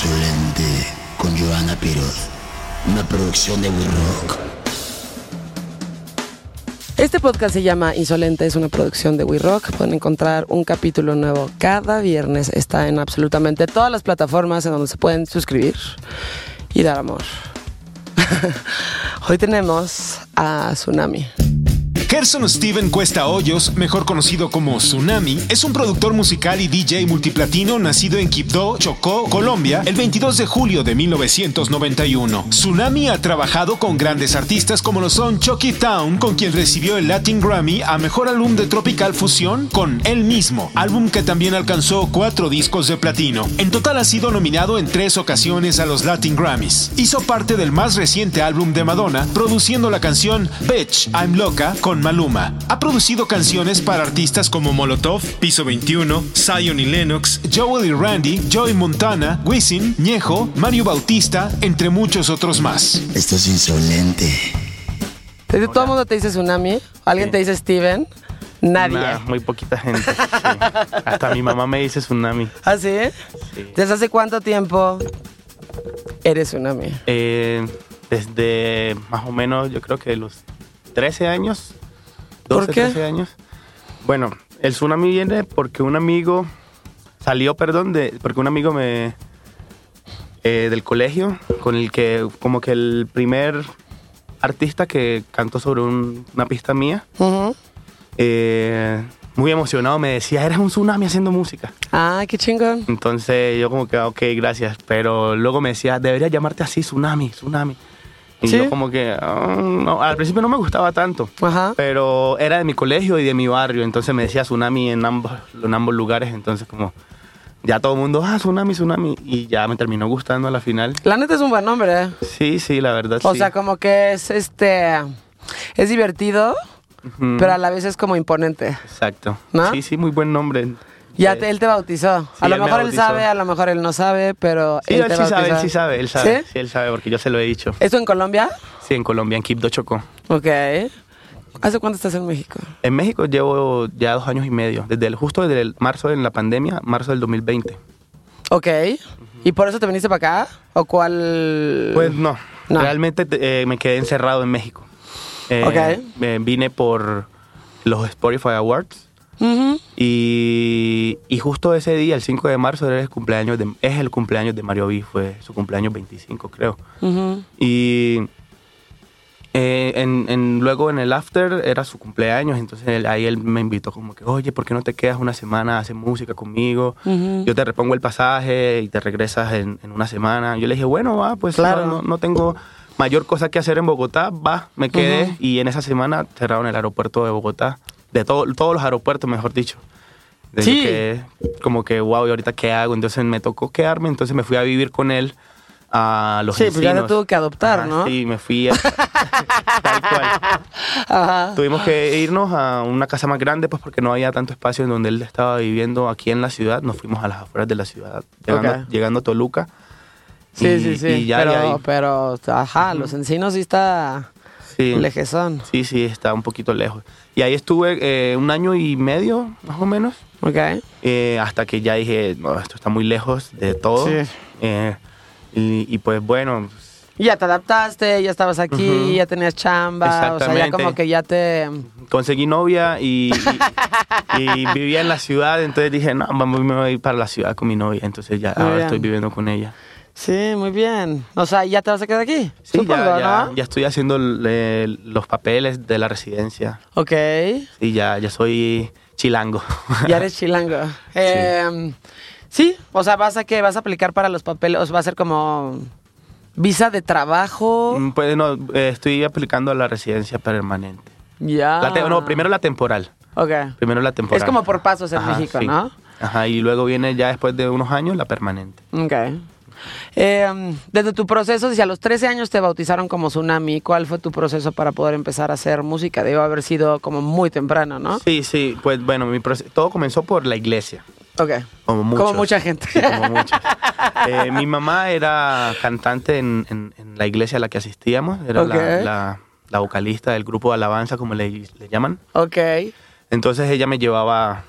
Insolente con Joana Piroz, una producción de We Rock. Este podcast se llama Insolente, es una producción de We Rock. Pueden encontrar un capítulo nuevo cada viernes. Está en absolutamente todas las plataformas en donde se pueden suscribir y dar amor. Hoy tenemos a Tsunami. Gerson Steven Cuesta Hoyos, mejor conocido como Tsunami, es un productor musical y DJ multiplatino nacido en Quibdó, Chocó, Colombia, el 22 de julio de 1991. Tsunami ha trabajado con grandes artistas como lo son Chucky Town, con quien recibió el Latin Grammy a Mejor Álbum de Tropical Fusión con él mismo, álbum que también alcanzó cuatro discos de platino. En total ha sido nominado en tres ocasiones a los Latin Grammys. Hizo parte del más reciente álbum de Madonna, produciendo la canción Bitch, I'm Loca con Maluma. Ha producido canciones para artistas como Molotov, Piso 21, Zion y Lennox, Joel y Randy, Joey Montana, Wisin, Ñejo, Mario Bautista, entre muchos otros más. Esto es insolente. ¿De todo el mundo te dice Tsunami? ¿Alguien te dice Steven? Nadie. Nah, muy poquita gente. sí. Hasta mi mamá me dice tsunami. ¿Ah, sí? Sí. ¿Desde hace cuánto tiempo eres Tsunami? Eh, desde más o menos, yo creo que los 13 años. ¿Por 12, qué? 13 años. Bueno, el tsunami viene porque un amigo salió, perdón, de, porque un amigo me eh, del colegio con el que como que el primer artista que cantó sobre un- una pista mía, eh, muy emocionado me decía, eres un tsunami haciendo música. Ah, qué chingón. Entonces yo como que, ok, gracias. Pero luego me decía, deberías llamarte así, Tsunami, Tsunami. Y ¿Sí? yo como que, ah, no, al principio no me gustaba tanto. Ajá. Pero era de mi colegio y de mi barrio, entonces me decía Tsunami en ambos, en ambos lugares, entonces como ya todo el mundo, ah, Tsunami, Tsunami, y ya me terminó gustando a la final. La neta es un buen nombre. ¿eh? Sí, sí, la verdad. O sí. sea, como que es este. Es divertido, Ujú, pero a la vez es como imponente. Exacto. ¿No? Sí, sí, muy buen nombre. Ya Eh, te- él te bautizó. Sí, a lo me mejor él sabe, a lo mejor él no sabe, pero Sí, él él sí sabe, él sí sabe, él sabe. ¿Sí? Sí, él sabe, porque yo se lo he dicho. ¿Esto en Colombia? Sí, en Colombia, en Quibdó, Chocó. Ok. ¿Hace cuánto estás en México? En México llevo ya dos años y medio, desde el, justo desde el marzo de la pandemia, marzo del 2020. Ok. ¿Y por eso te viniste para acá? ¿O cuál? Pues no, No. realmente eh, me quedé encerrado en México. Eh, Ok. me vine por los Spotify Awards Ujú. y, y justo ese día, el 5 de marzo, era el cumpleaños de, es el cumpleaños de Mario B, fue su cumpleaños 25 creo. Y eh, en, en- luego en el after era su cumpleaños, entonces él- ahí él me invitó como que, oye, ¿por qué no te quedas una semana a hacer música conmigo? Yo te repongo el pasaje y te regresas en, en una semana. Yo le dije, bueno, va, pues Claro. no, no- tengo mayor cosa que hacer en Bogotá, va, me quedé. Ujú. Y en esa semana cerraron el aeropuerto de Bogotá, de todo, todos los aeropuertos, mejor dicho. De Sí. quedé como que, wow, ¿y ahorita qué hago? Entonces me tocó quedarme, entonces me fui a vivir con él a los Sí, pues ya te Encinos. tuvo que adoptar, Ajá, ¿no? Sí, me fui a... tal cual. Ajá. Tuvimos que irnos a una casa más grande, pues porque no había tanto espacio en donde él estaba viviendo aquí en la ciudad. Nos fuimos a las afueras de la ciudad, llegando, Ok. llegando a Toluca. Sí, Y- sí, sí. y ya pero, ahí- pero, ajá, los encinos sí está Sí, lejezón. sí, sí, está un poquito lejos. Y ahí estuve eh, un año y medio, más o menos, Ok. eh, hasta que ya dije, no, esto está muy lejos de todo. Sí. Eh, y, y pues bueno, Ya te adaptaste, ya estabas aquí, ya tenías chamba, o sea, ya como que ya te... conseguí novia y, y- y vivía en la ciudad, entonces dije, no, vamos, me voy a ir para la ciudad con mi novia. Entonces ya ahora estoy viviendo con ella. Sí, muy bien. O sea, ¿ya te vas a quedar aquí? Sí, Supongo, ya, ya, ¿no? ya estoy haciendo el- el- los papeles de la residencia. Ok. Y ya, ya soy chilango. Ya eres chilango. Eh, sí, o sea, vas a que vas a aplicar para los papeles, va a ser como visa de trabajo. Mm, pues no, eh, estoy aplicando a la residencia permanente. Ya. La no, primero la temporal. Ok. Primero la temporal. Es como por pasos en Ajá, México, sí. ¿no? Ajá, y luego viene ya después de unos años la permanente. Ok. Eh, desde tu proceso, si a los 13 años te bautizaron como Tsunami, ¿cuál fue tu proceso para poder empezar a hacer música? Debe haber sido como muy temprano, ¿no? Sí, sí, pues bueno, mi todo comenzó por la iglesia. Ok. Como muchos. Como mucha gente. Sí, como muchos. Eh, mi mamá era cantante en, en- en la iglesia a la que asistíamos. Era la- Ok. la, la vocalista del grupo de alabanza, como le, le llaman. ok. Entonces ella me llevaba,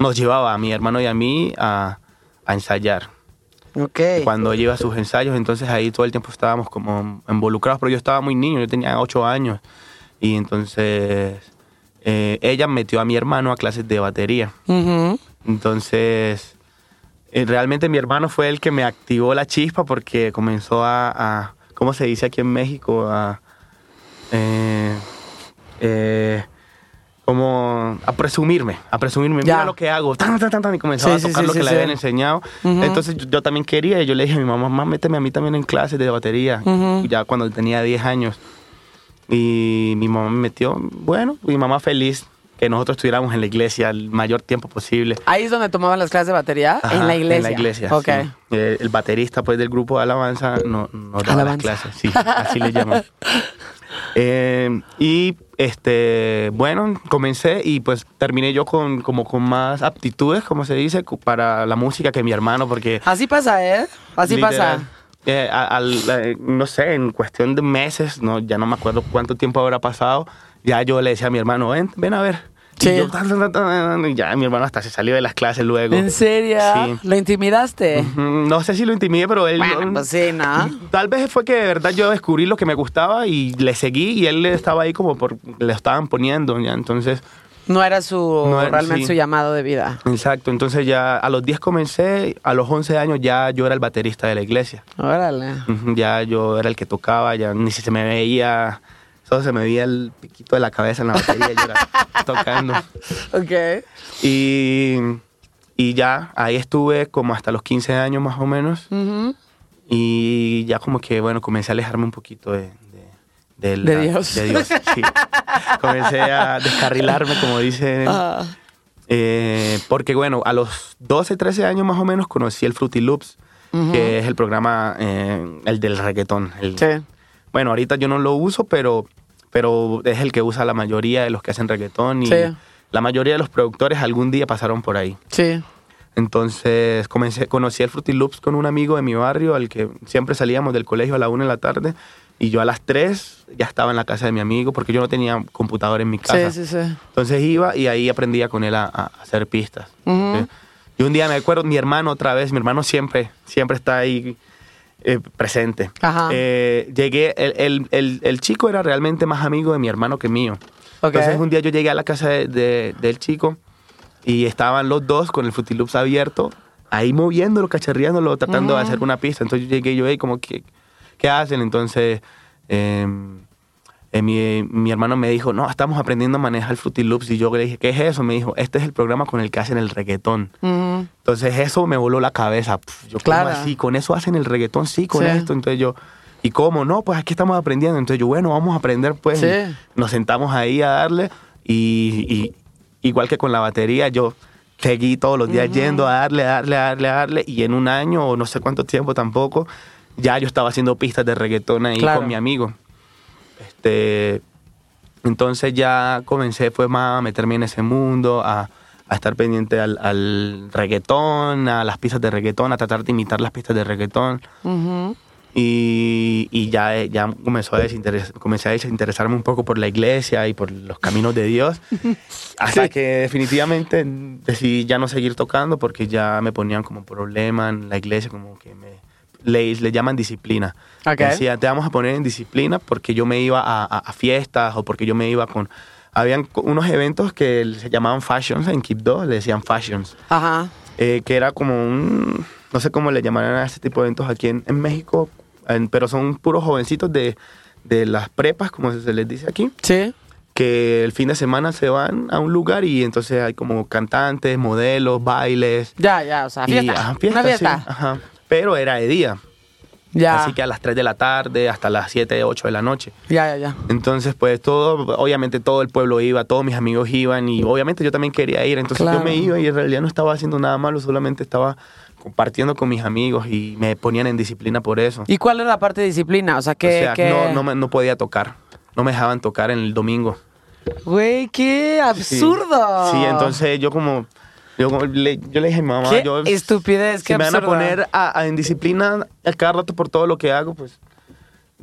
nos llevaba a mi hermano y a mí a, a ensayar. Cuando ella iba a sus ensayos, entonces ahí todo el tiempo estábamos como involucrados, pero yo estaba muy niño, yo tenía ocho años, y entonces eh, ella metió a mi hermano a clases de batería. Entonces, eh, realmente mi hermano fue el que me activó la chispa porque comenzó a, a- ¿cómo se dice aquí en México? A, eh, eh, como a presumirme, a presumirme, Ya. mira lo que hago, tan, tan, tan, tan, y comenzaba Sí, a tocar sí, lo sí, que le habían enseñado. Ujú. Entonces yo, yo también quería y yo le dije a mi mamá, mamá, méteme a mí también en clases de batería, Ujú. ya cuando tenía 10 años. Y mi mamá me metió, bueno, mi mamá feliz que nosotros estuviéramos en la iglesia el mayor tiempo posible. Ahí es donde tomaban las clases de batería, Ajá, en la iglesia. En la iglesia. Ok. sí. Eh, el baterista pues del grupo de alabanza no, nos daba las Alabanza. clases. Sí, así le llaman. Eh, y este, bueno, comencé y pues terminé yo con como con más aptitudes, como se dice, para la música que mi hermano, porque Así pasa, ¿eh? Así literal, pasa. eh, al- eh, no sé, en cuestión de meses, no, ya no me acuerdo cuánto tiempo habrá pasado, ya yo le decía a mi hermano, ven, ven a ver. Y Sí. yo, tan, tan, tan, tan, y ya mi hermano hasta se salió de las clases luego. ¿En serio? Sí. ¿Lo intimidaste? No sé si lo intimidé, pero él... Bueno, pues sí, ¿no? Tal vez fue que de verdad yo descubrí lo que me gustaba y le seguí y él estaba ahí como por... Le estaban poniendo, ya. Entonces, No era su No era- realmente sí. su llamado de vida. exacto. Entonces ya a los 10 comencé, a los 11 años ya yo era el baterista de la iglesia. Órale. Ya yo era el que tocaba, ya ni si se me veía... Solo se me veía el piquito de la cabeza en la batería y yo era tocando. Ok. Y, y ya ahí estuve como hasta los 15 años más o menos. Y ya como que, bueno, comencé a alejarme un poquito de... De, de De la- Dios. De Dios, sí. comencé a descarrilarme, como dicen. Eh, porque, bueno, a los 12, 13 años más o menos conocí el Fruity Loops, que es el programa, eh, el del reggaetón. el- sí. Bueno, ahorita yo no lo uso, pero, pero es el que usa la mayoría de los que hacen reggaetón. Y Sí. la mayoría de los productores algún día pasaron por ahí. Sí. Entonces comencé, conocí el Fruity Loops con un amigo de mi barrio, al que siempre salíamos del colegio a la una de la tarde. Y yo a las 3 ya estaba en la casa de mi amigo porque yo no tenía computador en mi casa. Sí, sí, sí. Entonces iba y ahí aprendía con él a, a hacer pistas. Ujú. ¿sí? Y un día me acuerdo, mi hermano otra vez, mi hermano siempre, siempre está ahí eh, presente. Ajá. Eh, llegué, el, el- el- el chico era realmente más amigo de mi hermano que mío. Entonces un día yo llegué a la casa de- de- del chico y estaban los dos con el Fruity Loops abierto, ahí moviéndolo, cacharreándolo, tratando de hacer una pista. Entonces yo llegué yo, hey, como, ¿qué, qué hacen? Entonces eh, eh, mi, mi hermano me dijo, no, estamos aprendiendo a manejar el Fruity Loops. Y yo le dije, ¿qué es eso? Me dijo, este es el programa con el que hacen el reggaetón. Entonces eso me voló la cabeza. Pf, yo, Claro. ¿cómo así? ¿Con eso hacen el reggaetón? Sí, con Sí. esto. Entonces yo, ¿y cómo? No, pues aquí estamos aprendiendo. Entonces yo, bueno, vamos a aprender pues. Sí. Nos sentamos ahí a darle y, y igual que con la batería, yo seguí todos los días yendo a darle, a darle, a darle, a darle. Y en un año o no sé cuánto tiempo tampoco, ya yo estaba haciendo pistas de reggaetón ahí Claro. con mi amigo. Este, entonces ya comencé fue más a meterme en ese mundo, a, a estar pendiente al, al reggaetón, a las pistas de reggaetón, a tratar de imitar las pistas de reggaetón. Y, y ya, ya comenzó a comencé a desinteresarme un poco por la iglesia y por los caminos de Dios. Hasta Sí. que definitivamente decidí ya no seguir tocando porque ya me ponían como problema en la iglesia, como que me, le, le llaman disciplina. Ok. Me Decía, te vamos a poner en disciplina porque yo me iba a, a- a fiestas o porque yo me iba con... Habían unos eventos que se llamaban fashions en Quibdó, le decían fashions Ajá. eh, que era como un, no sé cómo le llamarán a este tipo de eventos aquí en, en México, en- pero son puros jovencitos de, de las prepas, como se les dice aquí, Sí. que el fin de semana se van a un lugar y entonces hay como cantantes, modelos, bailes. Ya, ya, o sea, y, fiesta. ajá, Una fiestas, sí, fiesta. ajá. Pero era de día, Ya. así que a las 3 de la tarde hasta las 7, 8 de la noche. Ya, ya, ya. Entonces, pues todo, obviamente todo el pueblo iba, todos mis amigos iban y obviamente yo también quería ir. Entonces Claro. yo me iba y en realidad no estaba haciendo nada malo, solamente estaba compartiendo con mis amigos y me ponían en disciplina por eso. ¿Y cuál era la parte de disciplina? O sea, o que... sea, que- no, no, me- no podía tocar, no me dejaban tocar en el domingo. Güey, qué Sí. absurdo. Sí, entonces yo como, yo, le, yo le dije a mi mamá, Qué yo, estupidez, si qué me van a poner a- a- en disciplina a cada rato por todo lo que hago, pues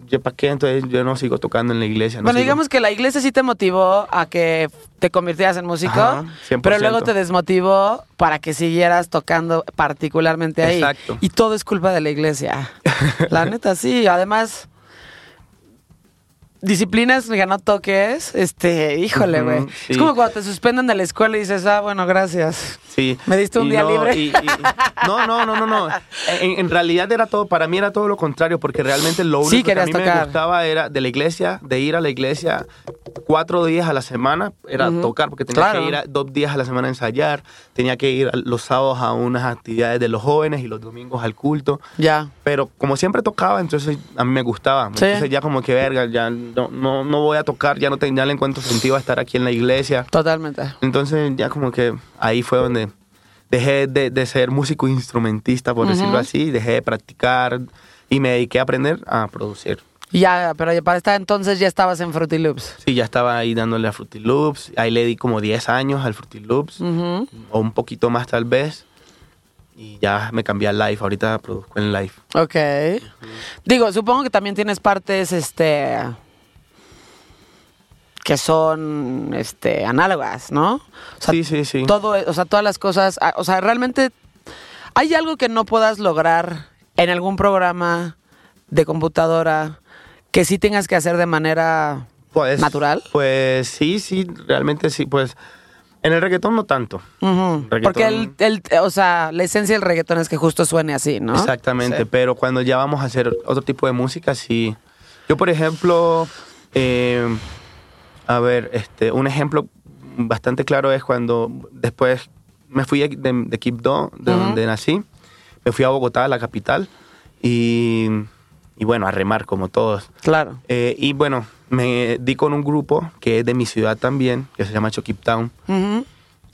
¿yo para qué? Entonces yo no sigo tocando en la iglesia. no bueno, sigo- digamos que la iglesia sí te motivó a que te convirtieras en músico, Ajá, 100%. pero luego te desmotivó para que siguieras tocando particularmente ahí. Exacto. Y todo es culpa de la iglesia. La neta, sí. Además, disciplinas no toques, este, híjole, güey. sí. Es como cuando te suspenden de la escuela y dices, ah, bueno, gracias. Sí. ¿Me diste un Y día no, libre? y- y- no, no, no, no, no. En, en realidad era todo, para mí era todo lo contrario, porque realmente lo único Sí, que a mí me gustaba era de la iglesia, de ir a la iglesia cuatro días a la semana, era tocar, porque tenía Claro. que ir a- dos días a la semana a ensayar, tenía que ir a- los sábados a unas actividades de los jóvenes y los domingos al culto. Ya. Pero como siempre tocaba, entonces a mí me gustaba. Sí. Entonces ya como que verga, ya no, no, no voy a tocar, ya no te- ya le encuentro sentido a estar aquí en la iglesia. Totalmente. Entonces ya como que ahí fue donde dejé de, de ser músico instrumentista, por decirlo así, dejé de practicar y me dediqué a aprender a producir. Ya, pero para estar entonces ya estabas en Fruity Loops. Sí, ya estaba ahí dándole a Fruity Loops, ahí le di como 10 años al Fruity Loops, o un poquito más tal vez, y ya me cambié al live, ahorita produzco en live. Ok. Digo, supongo que también tienes partes, este, que son, este, análogas, ¿no? O sea, sí, sí, sí. todo, o sea, todas las cosas, ah, o sea, realmente, ¿hay algo que no puedas lograr en algún programa de computadora que sí tengas que hacer de manera Pues, natural? Pues sí, sí, realmente sí, pues en el reggaetón no tanto. Reggaetón- Porque el, el- o sea, la esencia del reggaetón es que justo suene así, ¿no? Exactamente, Sí. pero cuando ya vamos a hacer otro tipo de música, sí. Yo, por ejemplo, eh, a ver, este, un ejemplo bastante claro es cuando después me fui de, de Quibdó, de donde nací, me fui a Bogotá, la capital, y, y bueno, a remar como todos. Claro. Eh, y bueno, me di con un grupo que es de mi ciudad también, que se llama Chokip Town, Ujú.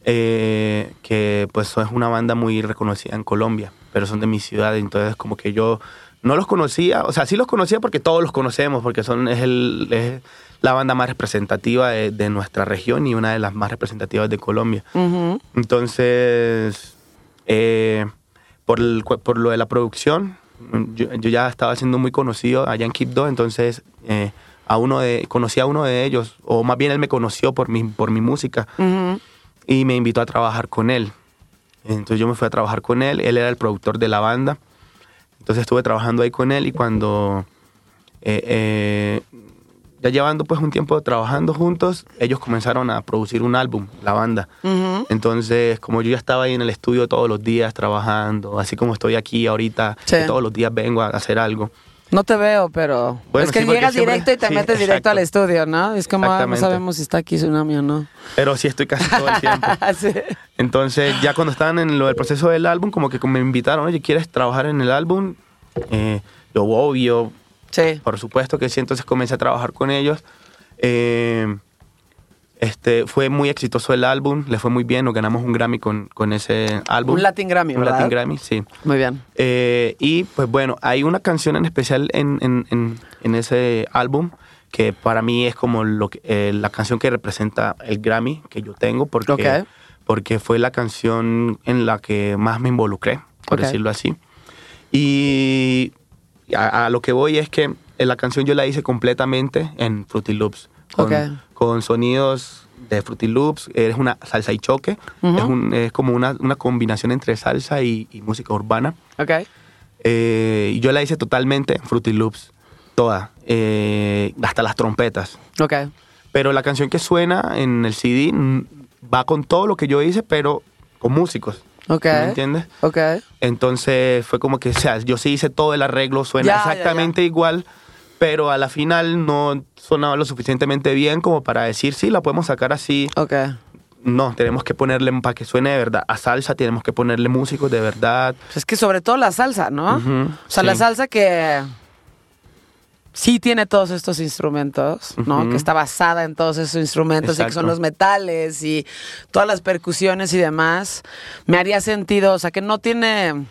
eh, que pues es una banda muy reconocida en Colombia, pero son de mi ciudad, entonces como que yo no los conocía, o sea, sí los conocía porque todos los conocemos, porque son, es, el, es la banda más representativa de, de nuestra región y una de las más representativas de Colombia. Entonces, eh, por, el por lo de la producción, yo, yo ya estaba siendo muy conocido allá en Quibdó, entonces eh, a uno de, conocí a uno de ellos, o más bien él me conoció por mi, por mi música y me invitó a trabajar con él. Entonces yo me fui a trabajar con él, él era el productor de la banda, entonces estuve trabajando ahí con él y cuando eh, eh, ya llevando pues un tiempo trabajando juntos, ellos comenzaron a producir un álbum, la banda. Ujú. Entonces, como yo ya estaba ahí en el estudio todos los días trabajando, así como estoy aquí ahorita, Sí. que todos los días vengo a hacer algo. No te veo, pero Bueno, es que sí, llegas siempre- directo y te sí, metes directo exacto. al estudio, ¿no? Es como, ah, no sabemos si está aquí Tsunami o no. Pero sí estoy casi todo el tiempo. Sí. Entonces, ya cuando estaban en lo del proceso del álbum, como que me invitaron, oye, ¿quieres trabajar en el álbum? Eh, yo, obvio, Sí. por supuesto que sí. Entonces comencé a trabajar con ellos. Eh, este, fue muy exitoso el álbum, le fue muy bien, nos ganamos un Grammy con, con ese álbum. Un Latin Grammy, Un ¿verdad? Latin Grammy, sí. Muy bien. Eh, y pues bueno, hay una canción en especial en, en- en- en ese álbum que para mí es como lo que- eh, la canción que representa el Grammy que yo tengo porque, Ok. porque fue la canción en la que más me involucré, por decirlo así. Y a, a lo que voy es que eh, la canción yo la hice completamente en Fruity Loops. Con, sonidos de Fruity Loops, es una salsa y choque, es, un- es como una, una combinación entre salsa y- y música urbana. Eh, yo la hice totalmente en Fruity Loops, toda, eh, hasta las trompetas. Ok. Pero la canción que suena en el CD va con todo lo que yo hice, pero con músicos. Ok. ¿Me entiendes? Ok. Entonces fue como que, o sea, yo sí hice todo el arreglo, suena Ya, ya, exactamente igual, pero a la final no sonaba lo suficientemente bien como para decir, sí, la podemos sacar así. Ok. No, tenemos que ponerle, para que suene de verdad, a salsa tenemos que ponerle músicos de verdad. Pues es que sobre todo la salsa, ¿no? Ujú, o sea, la sí. salsa que sí tiene todos estos instrumentos, ¿no? Ujú. Que está basada en todos esos instrumentos y que son Exacto. los metales y todas las percusiones y demás, me haría sentido, o sea, que no tiene,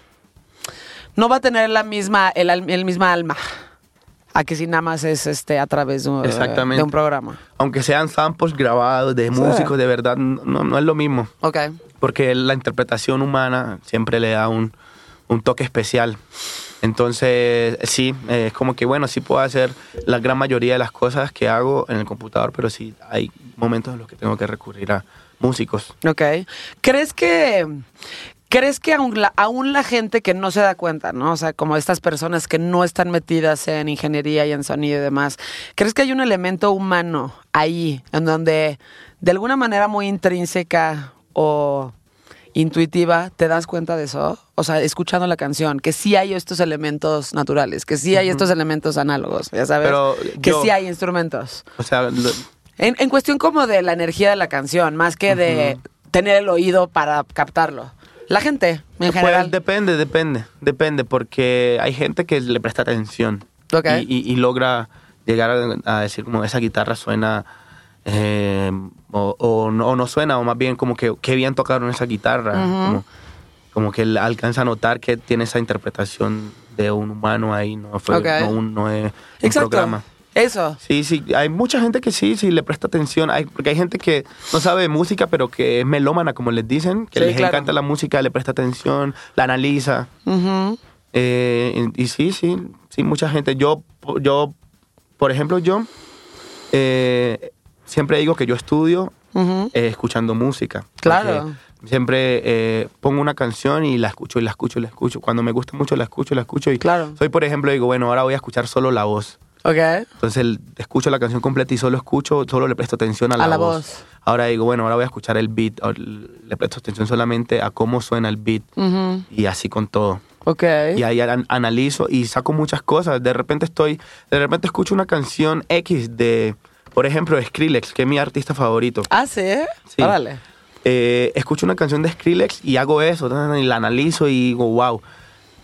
no va a tener la misma, el, el misma alma. A que si nada más es este a través de un, Exactamente. de un programa. Aunque sean samples grabados de Sí. músicos de verdad, no, no es lo mismo. Ok. Porque la interpretación humana siempre le da un, un toque especial. Entonces, sí, es como que, bueno, sí puedo hacer la gran mayoría de las cosas que hago en el computador, pero sí hay momentos en los que tengo que recurrir a músicos. Ok. ¿Crees que, crees que aún la, aún la gente que no se da cuenta, ¿no? O sea, como estas personas que no están metidas en ingeniería y en sonido y demás, ¿crees que hay un elemento humano ahí en donde de alguna manera muy intrínseca o intuitiva te das cuenta de eso? O sea, escuchando la canción, que sí hay estos elementos naturales, que sí hay estos elementos análogos, ya sabes, Pero que yo- sí hay instrumentos. O sea, lo- En, en cuestión como de la energía de la canción, más que de tener el oído para captarlo. La gente, en pues, general. depende, depende, depende, porque hay gente que le presta atención y, y- y logra llegar a, a decir como esa guitarra suena eh, o, no, o no suena, o más bien como que qué bien tocaron esa guitarra, como, como que él alcanza a notar que tiene esa interpretación de un humano ahí, no, fue, no, un, no es un programa. Eso. Sí, sí, hay mucha gente que sí, sí le presta atención, hay, porque hay gente que no sabe de música, pero que es melómana, como les dicen, que Sí, les claro. encanta la música, le presta atención, la analiza. Eh, y, y sí, sí, sí, mucha gente. Yo, yo por ejemplo, yo eh, siempre digo que yo estudio Eh, escuchando música. Claro. Siempre eh, pongo una canción y la escucho y la escucho y la escucho. Cuando me gusta mucho la escucho y la escucho. Y Claro. soy, por ejemplo, digo, bueno, ahora voy a escuchar solo la voz. Ok. Entonces escucho la canción completa y solo escucho, solo le presto atención a la, A la voz. voz. Ahora digo, bueno, ahora voy a escuchar el beat. Le presto atención solamente a cómo suena el beat. Y así con todo. Ok. Y ahí an- analizo y saco muchas cosas. De repente estoy, de repente escucho una canción X de, por ejemplo, Skrillex, que es mi artista favorito. Ah, sí. Sí. Órale. Eh, escucho una canción de Skrillex y hago eso, y la analizo y digo, wow.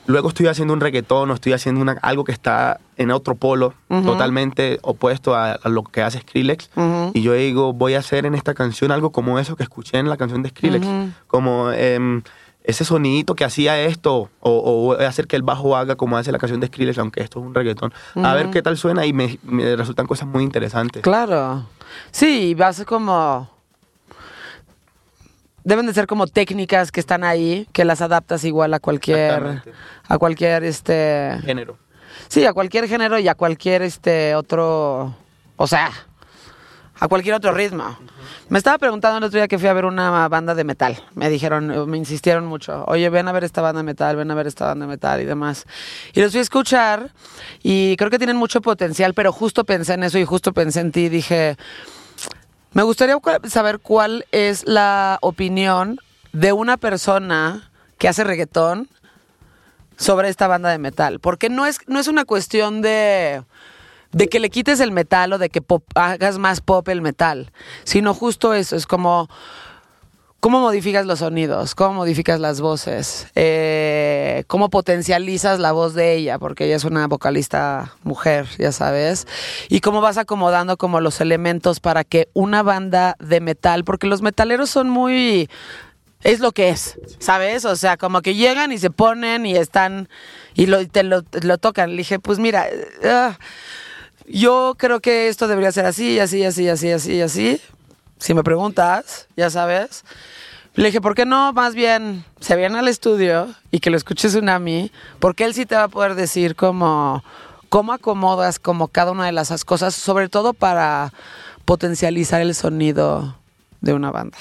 Luego estoy haciendo un reggaetón o estoy haciendo una- algo que está en otro polo, totalmente opuesto a, a lo que hace Skrillex. Y yo digo, voy a hacer en esta canción algo como eso que escuché en la canción de Skrillex. Como em, ese sonidito que hacía esto, o, o voy a hacer que el bajo haga como hace la canción de Skrillex, aunque esto es un reggaetón. A ver qué tal suena y me, me resultan cosas muy interesantes. Claro. Sí, vas como. Deben de ser como técnicas que están ahí, que las adaptas igual a cualquier. A cualquier este. Género. Sí, a cualquier género y a cualquier este otro. O sea, a cualquier otro ritmo. Me estaba preguntando el otro día que fui a ver una banda de metal. Me dijeron, eh, me insistieron mucho. Oye, ven a ver esta banda de metal, ven a ver esta banda de metal y demás. Y los fui a escuchar y creo que tienen mucho potencial, pero justo pensé en eso y justo pensé en ti y dije, me gustaría saber cuál es la opinión de una persona que hace reggaetón sobre esta banda de metal. Porque no es, no es una cuestión de, de que le quites el metal o de que pop- hagas más pop el metal, sino justo eso, es como cómo modificas los sonidos, cómo modificas las voces, eh, cómo potencializas la voz de ella, porque ella es una vocalista mujer, ya sabes, y cómo vas acomodando como los elementos para que una banda de metal, porque los metaleros son muy es lo que es, ¿sabes? O sea, como que llegan y se ponen y están y lo, te lo, tocan. Le dije, pues mira, eh, ah, yo creo que esto debería ser así, así, así, así, así, así. Si me preguntas, ya sabes. Le dije, ¿por qué no más bien se viene al estudio y que lo escuche Tsunami? Porque él sí te va a poder decir cómo, cómo acomodas como cada una de las cosas, sobre todo para potencializar el sonido de una banda.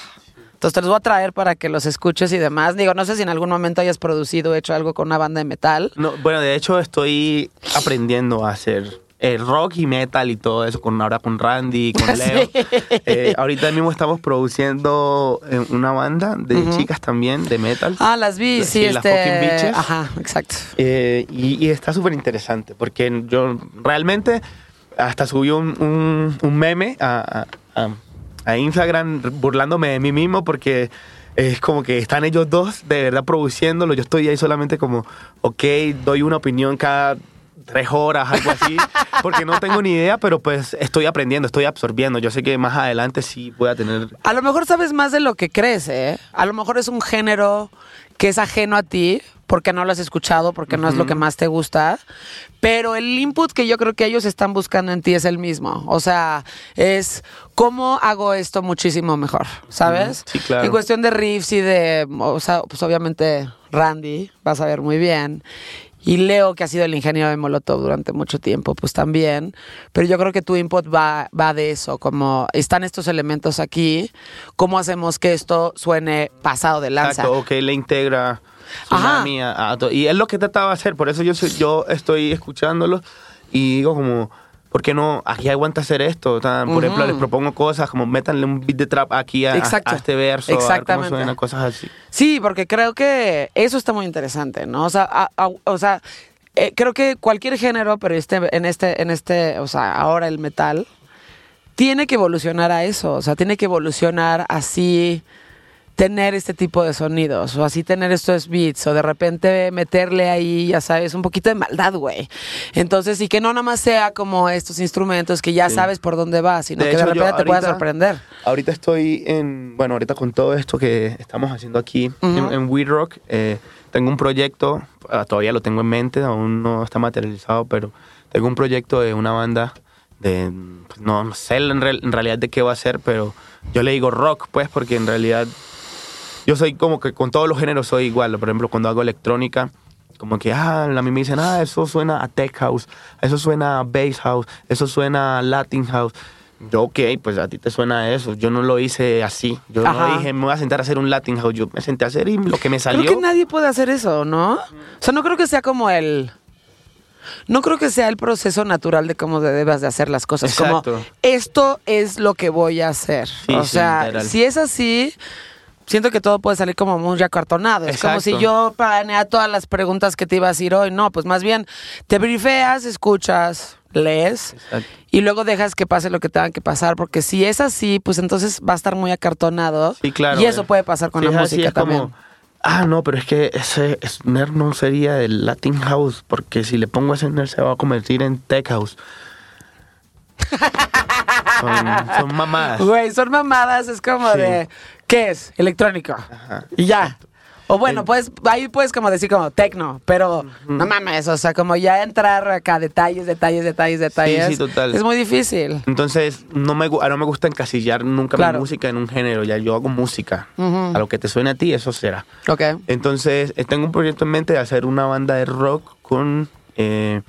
Entonces te los voy a traer para que los escuches y demás. Digo, no sé si en algún momento hayas producido hecho algo con una banda de metal. No, bueno, de hecho estoy aprendiendo a hacer eh, rock y metal y todo eso, con ahora con Randy, con Leo. Sí. Eh, ahorita mismo estamos produciendo eh, una banda de chicas también, de metal. Ah, las vi, sí, Sí, las este. Fucking Bitches. Ajá, exacto. Eh, y, y está súper interesante, porque yo realmente hasta subí un, un- un meme a, a- a- a Instagram burlándome de mí mismo, porque es como que están ellos dos de verdad produciéndolo. Yo estoy ahí solamente como, ok, doy una opinión cada tres horas, algo así, porque no tengo ni idea, pero pues estoy aprendiendo, estoy absorbiendo. Yo sé que más adelante sí voy a tener A lo mejor sabes más de lo que crees, ¿eh? A lo mejor es un género que es ajeno a ti, porque no lo has escuchado, porque no es lo que más te gusta. Pero el input que yo creo que ellos están buscando en ti es el mismo. O sea, es cómo hago esto muchísimo mejor, ¿sabes? Ujú, sí, claro. En cuestión de riffs y de, o sea, pues obviamente Randy, vas a ver muy bien. Y Leo, que ha sido el ingeniero de Molotov durante mucho tiempo, pues también. Pero yo creo que tu input va, va de eso, como están estos elementos aquí, ¿cómo hacemos que esto suene pasado de lanza? Exacto, ok, le integra Tsunami a, a y es lo que trataba de hacer, por eso yo, soy- yo estoy escuchándolo y digo como, ¿por qué no? Aquí aguanta hacer esto. Por ejemplo, les propongo cosas como métanle un beat de trap aquí a, este verso, a ver cómo Exactamente. suena, cosas así. Sí, porque creo que eso está muy interesante, ¿no? O sea, a- a- o sea eh, creo que cualquier género, pero este, en este, en este, o sea, ahora el metal, tiene que evolucionar a eso. O sea, tiene que evolucionar así, tener este tipo de sonidos, o así tener estos beats, o de repente meterle ahí, ya sabes, un poquito de maldad, güey. Entonces, y que no nada más sea como estos instrumentos que ya Sí. sabes por dónde va, sino De que de hecho, yo repente te pueda sorprender. Ahorita estoy en, bueno, ahorita con todo esto que estamos haciendo aquí en, en We Rock, eh, tengo un proyecto, ah, todavía lo tengo en mente, aún no está materializado, pero tengo un proyecto de una banda de, pues, no, no sé en, en realidad de qué va a ser, pero yo le digo rock, pues, porque en realidad yo soy como que con todos los géneros soy igual. Por ejemplo, cuando hago electrónica, como que, ah, a mí me dicen, ah, eso suena a tech house, eso suena a bass house, eso suena a latin house. Yo, ok, pues a ti te suena eso. Yo no lo hice así. Yo Ajá. no dije, me voy a sentar a hacer un latin house. Yo me senté a hacer y lo que me salió. Creo que nadie puede hacer eso, ¿no? O sea, no creo que sea como el... No creo que sea el proceso natural de cómo debas de hacer las cosas. Exacto. Como, esto es lo que voy a hacer. Sí, o sea, si es así, siento que todo puede salir como muy acartonado. Es como si yo planeara todas las preguntas que te iba a decir hoy. No, pues más bien te brifeas, escuchas, lees Exacto. y luego dejas que pase lo que tenga que pasar. Porque si es así, pues entonces va a estar muy acartonado. Sí, claro. Y eso eh. puede pasar con Sí, la es así, música es como, también. ah, no, pero es que ese snare no sería el Latin House, porque si le pongo ese snare se va a convertir en Tech House. son, son mamadas. Güey, son mamadas, es como Sí. de, ¿qué es? Electrónico. Y ya. O bueno, pues ahí puedes como decir como tecno, pero no mames, o sea, como ya entrar acá a detalles, detalles, detalles, detalles. sí, total. Es muy difícil. Entonces, no me, no me gusta encasillar nunca Claro. mi música en un género. Ya yo hago música. A lo que te suene a ti, eso será. Ok. Entonces, eh, tengo un proyecto en mente de hacer una banda de rock con, eh,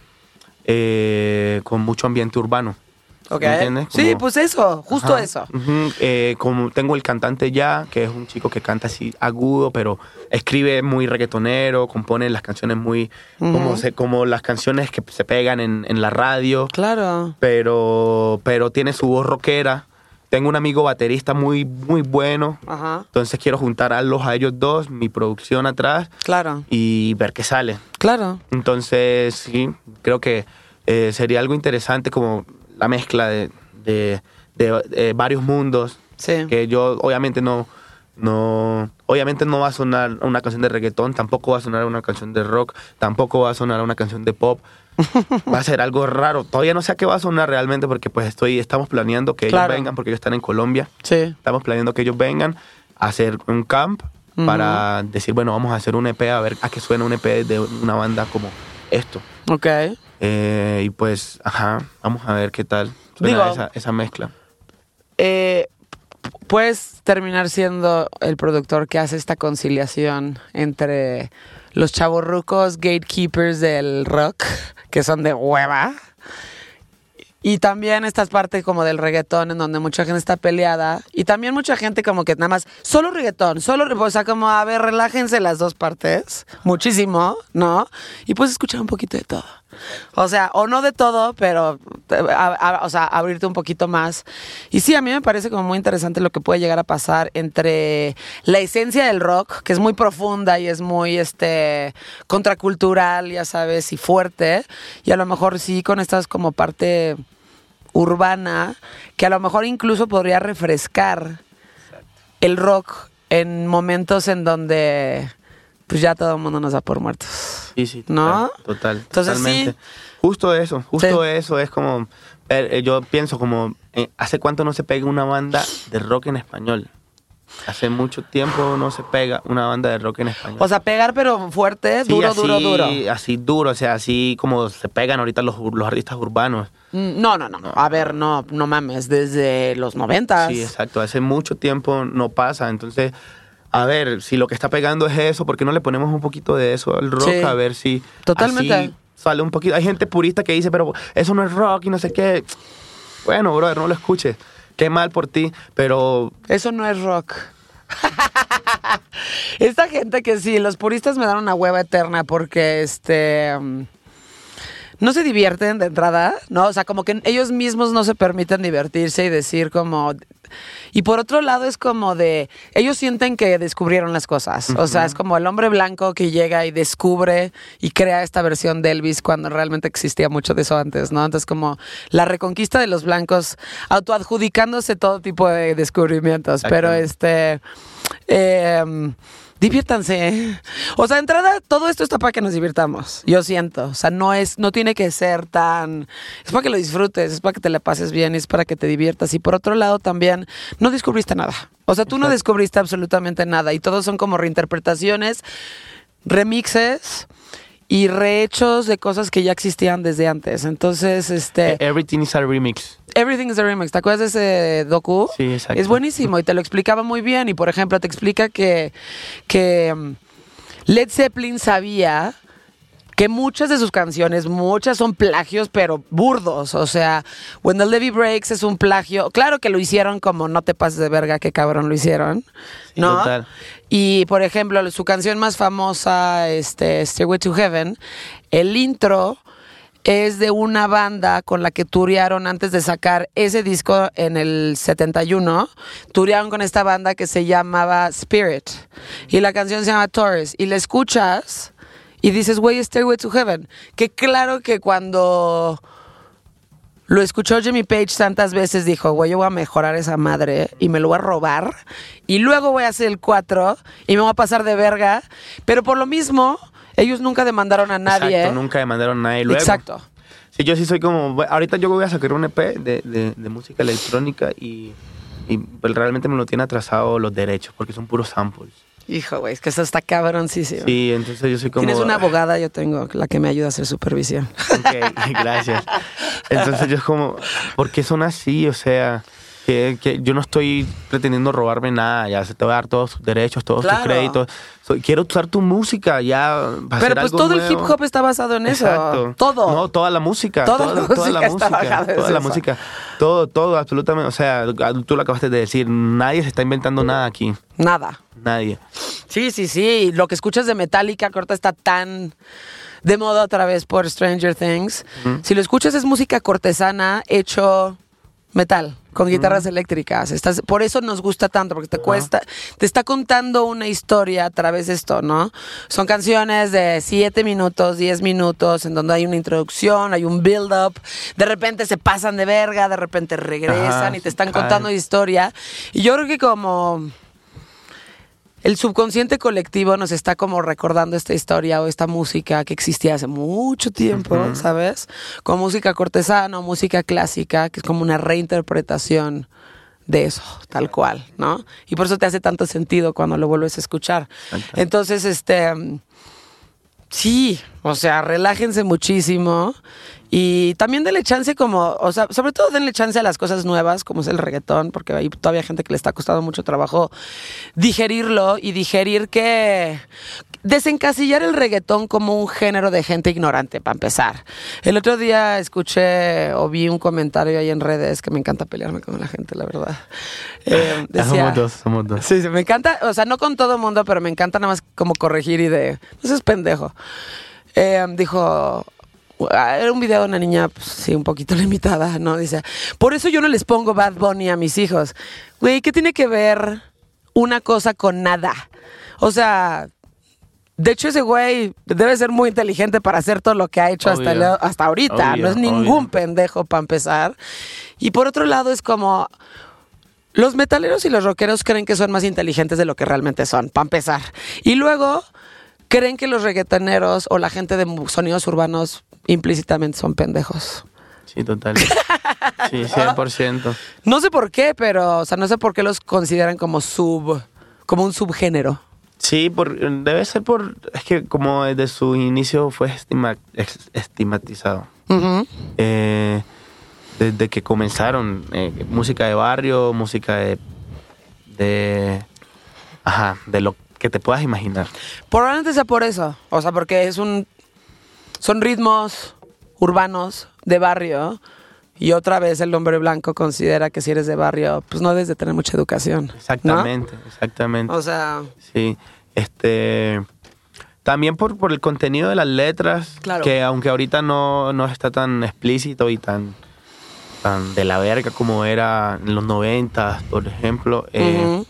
eh, con mucho ambiente urbano. Ok. ¿Me entiendes? Sí, pues eso, justo Ajá. eso. Eh, como tengo el cantante ya, que es un chico que canta así agudo, pero escribe muy reggaetonero, compone las canciones muy como, se, como las canciones que se pegan en, en la radio, Claro. pero, pero tiene su voz rockera. Tengo un amigo baterista muy, muy bueno, Ajá. entonces quiero juntar a los a ellos dos, mi producción atrás Claro. y ver qué sale. Claro. Entonces, sí, creo que eh, sería algo interesante como la mezcla de, de- de, eh, varios mundos. Sí. Que yo, obviamente, no, no. Obviamente no va a sonar una canción de reggaetón, tampoco va a sonar una canción de rock, tampoco va a sonar una canción de pop. va a ser algo raro. Todavía no sé a qué va a sonar realmente porque pues estoy, estamos planeando que Claro. ellos vengan porque ellos están en Colombia. Sí. Estamos planeando que ellos vengan a hacer un camp para decir, bueno, vamos a hacer un EP, a ver a qué suena un EP de una banda como esto. Ok. Eh, y pues, ajá, vamos a ver qué tal suena Digo- esa, esa mezcla. Eh, puedes terminar siendo el productor que hace esta conciliación entre los chavorrucos gatekeepers del rock, que son de hueva, y también estas partes como del reggaetón en donde mucha gente está peleada y también mucha gente como que nada más solo reggaetón, solo o sea como a ver, relájense las dos partes, muchísimo, ¿no? Y puedes escuchar un poquito de todo. O sea, o no de todo, pero a- a- o sea, abrirte un poquito más. Y sí, a mí me parece como muy interesante lo que puede llegar a pasar entre la esencia del rock, que es muy profunda y es muy este contracultural, ya sabes, y fuerte, y a lo mejor sí con estas como parte urbana, que a lo mejor incluso podría refrescar el rock en momentos en donde pues ya todo el mundo nos da por muertos. Sí, sí, total, ¿No? Total, Entonces, totalmente. sí. Justo eso, justo eso es como, ver, eh, yo pienso como, eh, ¿hace cuánto no se pega una banda de rock en español? Hace mucho tiempo no se pega una banda de rock en español. O sea, pegar pero fuerte, Sí, duro, así, duro, duro. Así duro, o sea, así como se pegan ahorita los, los artistas urbanos. Mm, No, no, no, no. A ver, no, no mames, desde los noventas. Sí, exacto. Hace mucho tiempo no pasa. Entonces, a ver, si lo que está pegando es eso, ¿por qué no le ponemos un poquito de eso al rock? Sí. A ver si Totalmente. así sale un poquito. Hay gente purista que dice, pero eso no es rock y no sé qué. Bueno, brother, no lo escuches. Qué mal por ti, pero Eso no es rock. Esta gente que sí, los puristas me dan una hueva eterna porque este no se divierten de entrada, ¿no? O sea, como que ellos mismos no se permiten divertirse y decir como y por otro lado es como de ellos sienten que descubrieron las cosas. O sea, es como el hombre blanco que llega y descubre y crea esta versión de Elvis cuando realmente existía mucho de eso antes, ¿no? Entonces como la reconquista de los blancos autoadjudicándose todo tipo de descubrimientos, pero este eh, diviértanse. O sea, entrada, todo esto está para que nos divirtamos. Yo siento. O sea, no es, no tiene que ser tan. Es para que lo disfrutes, es para que te la pases bien, es para que te diviertas. Y por otro lado, también, no descubriste nada. O sea, tú no descubriste absolutamente nada. Y todos son como reinterpretaciones, remixes y rehechos de cosas que ya existían desde antes. Entonces, este. everything is a remix. Everything is a remix. ¿Te acuerdas de ese docu? Sí, exacto. Es buenísimo y te lo explicaba muy bien. Y por ejemplo, te explica que, que mm, Led Zeppelin sabía que muchas de sus canciones, muchas son plagios, pero burdos. O sea, When the Levy Breaks es un plagio. Claro que lo hicieron como no te pases de verga, qué cabrón lo hicieron. ¿No? total. Y por ejemplo, su canción más famosa, este, Stairway to Heaven, el intro es de una banda con la que turearon antes de sacar ese disco en el 71. Turearon con esta banda que se llamaba Spirit. Y la canción se llama Taurus. Y la escuchas y dices, güey, Stairway to Heaven. Que claro que cuando lo escuchó Jimmy Page tantas veces, dijo, güey, yo voy a mejorar esa madre y me lo voy a robar. Y luego voy a hacer el 4 y me voy a pasar de verga. Pero por lo mismo, ellos nunca demandaron a nadie. Exacto, nunca demandaron a nadie. Luego, Exacto. Sí, yo sí soy como. Ahorita yo voy a sacar un EP de, de- de música electrónica y, y pues, realmente me lo tiene atrasado los derechos porque son puros samples. Hijo, güey, es que eso está cabroncísimo. Sí, entonces yo soy como. Tienes una abogada, yo tengo, la que me ayuda a hacer supervisión. Ok, gracias. Entonces yo es como, ¿por qué son así? O sea, que, que yo no estoy pretendiendo robarme nada, ya se te va a dar todos tus derechos, todos Claro. tus créditos. Quiero usar tu música ya. Pero pues algo todo el hip hop está basado en eso. Todo. No, toda la música. Toda toda, la toda la música Toda la música. Todo, todo, absolutamente. O sea, tú lo acabaste de decir, nadie se está inventando nada aquí. Nada. Nadie. Sí, sí, sí. Lo que escuchas de Metallica, corta está tan de moda otra vez por Stranger Things. Si lo escuchas es música cortesana hecho metal con guitarras eléctricas. Estás, por eso nos gusta tanto, porque te cuesta, te está contando una historia a través de esto, ¿no? Son canciones de 7 minutos, 10 minutos, en donde hay una introducción, hay un build-up, de repente se pasan de verga, de repente regresan y te están contando historia. Y yo creo que como el subconsciente colectivo nos está como recordando esta historia o esta música que existía hace mucho tiempo, ¿sabes? Con música cortesana o música clásica, que es como una reinterpretación de eso, tal cual, ¿no? Y por eso te hace tanto sentido cuando lo vuelves a escuchar. Entonces, este, mm, sí, o sea, relájense muchísimo y también denle chance como, o sea, sobre todo denle chance a las cosas nuevas, como es el reggaetón, porque hay todavía gente que le está costando mucho trabajo digerirlo y digerir que desencasillar el reggaetón como un género de gente ignorante, para empezar. El otro día escuché o vi un comentario ahí en redes que me encanta pelearme con la gente, la verdad. Eh, decía, somos dos, somos dos. Sí, sí, me encanta, o sea, no con todo mundo, pero me encanta nada más como corregir y de, no seas pendejo. Eh, dijo, era un video de una niña, pues, sí, un poquito limitada, ¿no? Dice, por eso yo no les pongo Bad Bunny a mis hijos. Güey, ¿qué tiene que ver una cosa con nada? O sea, de hecho ese güey debe ser muy inteligente para hacer todo lo que ha hecho hasta, el- hasta ahorita. Obvio, no es ningún obvio. pendejo para empezar. Y por otro lado es como... Los metaleros y los rockeros creen que son más inteligentes de lo que realmente son, para empezar. Y luego creen que los reggaetoneros o la gente de sonidos urbanos implícitamente son pendejos. Sí, total. Sí, 100%. No sé por qué, pero, o sea, no sé por qué los consideran como sub, como un subgénero. Sí, por, debe ser por... Es que como desde su inicio fue estima- estigmatizado. Eh, desde que comenzaron, eh, música de barrio, música de... de Ajá, de lo que te puedas imaginar. Probablemente sea por eso. O sea, porque es un. Son ritmos urbanos de barrio. Y otra vez el hombre blanco considera que si eres de barrio, pues no debes de tener mucha educación. ¿no? Exactamente, exactamente. O sea, Sí, este... También por, por el contenido de las letras, Claro. que aunque ahorita no, no está tan explícito y tan, tan de la verga como era en los 90, por ejemplo, eh,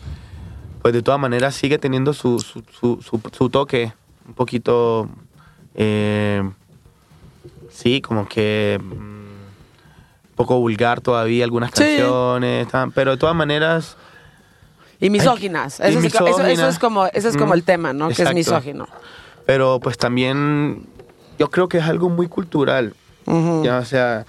pues de todas maneras sigue teniendo su, su, su, su- su toque un poquito, eh, sí, como que mm, un poco vulgar todavía algunas Sí. canciones, pero de todas maneras... y misóginas. Ay, y Eso, es, eso- es como, ese es como Ujú. el tema, ¿no? Que es misógino. Pero pues también yo creo que es algo muy cultural. Ya, o sea,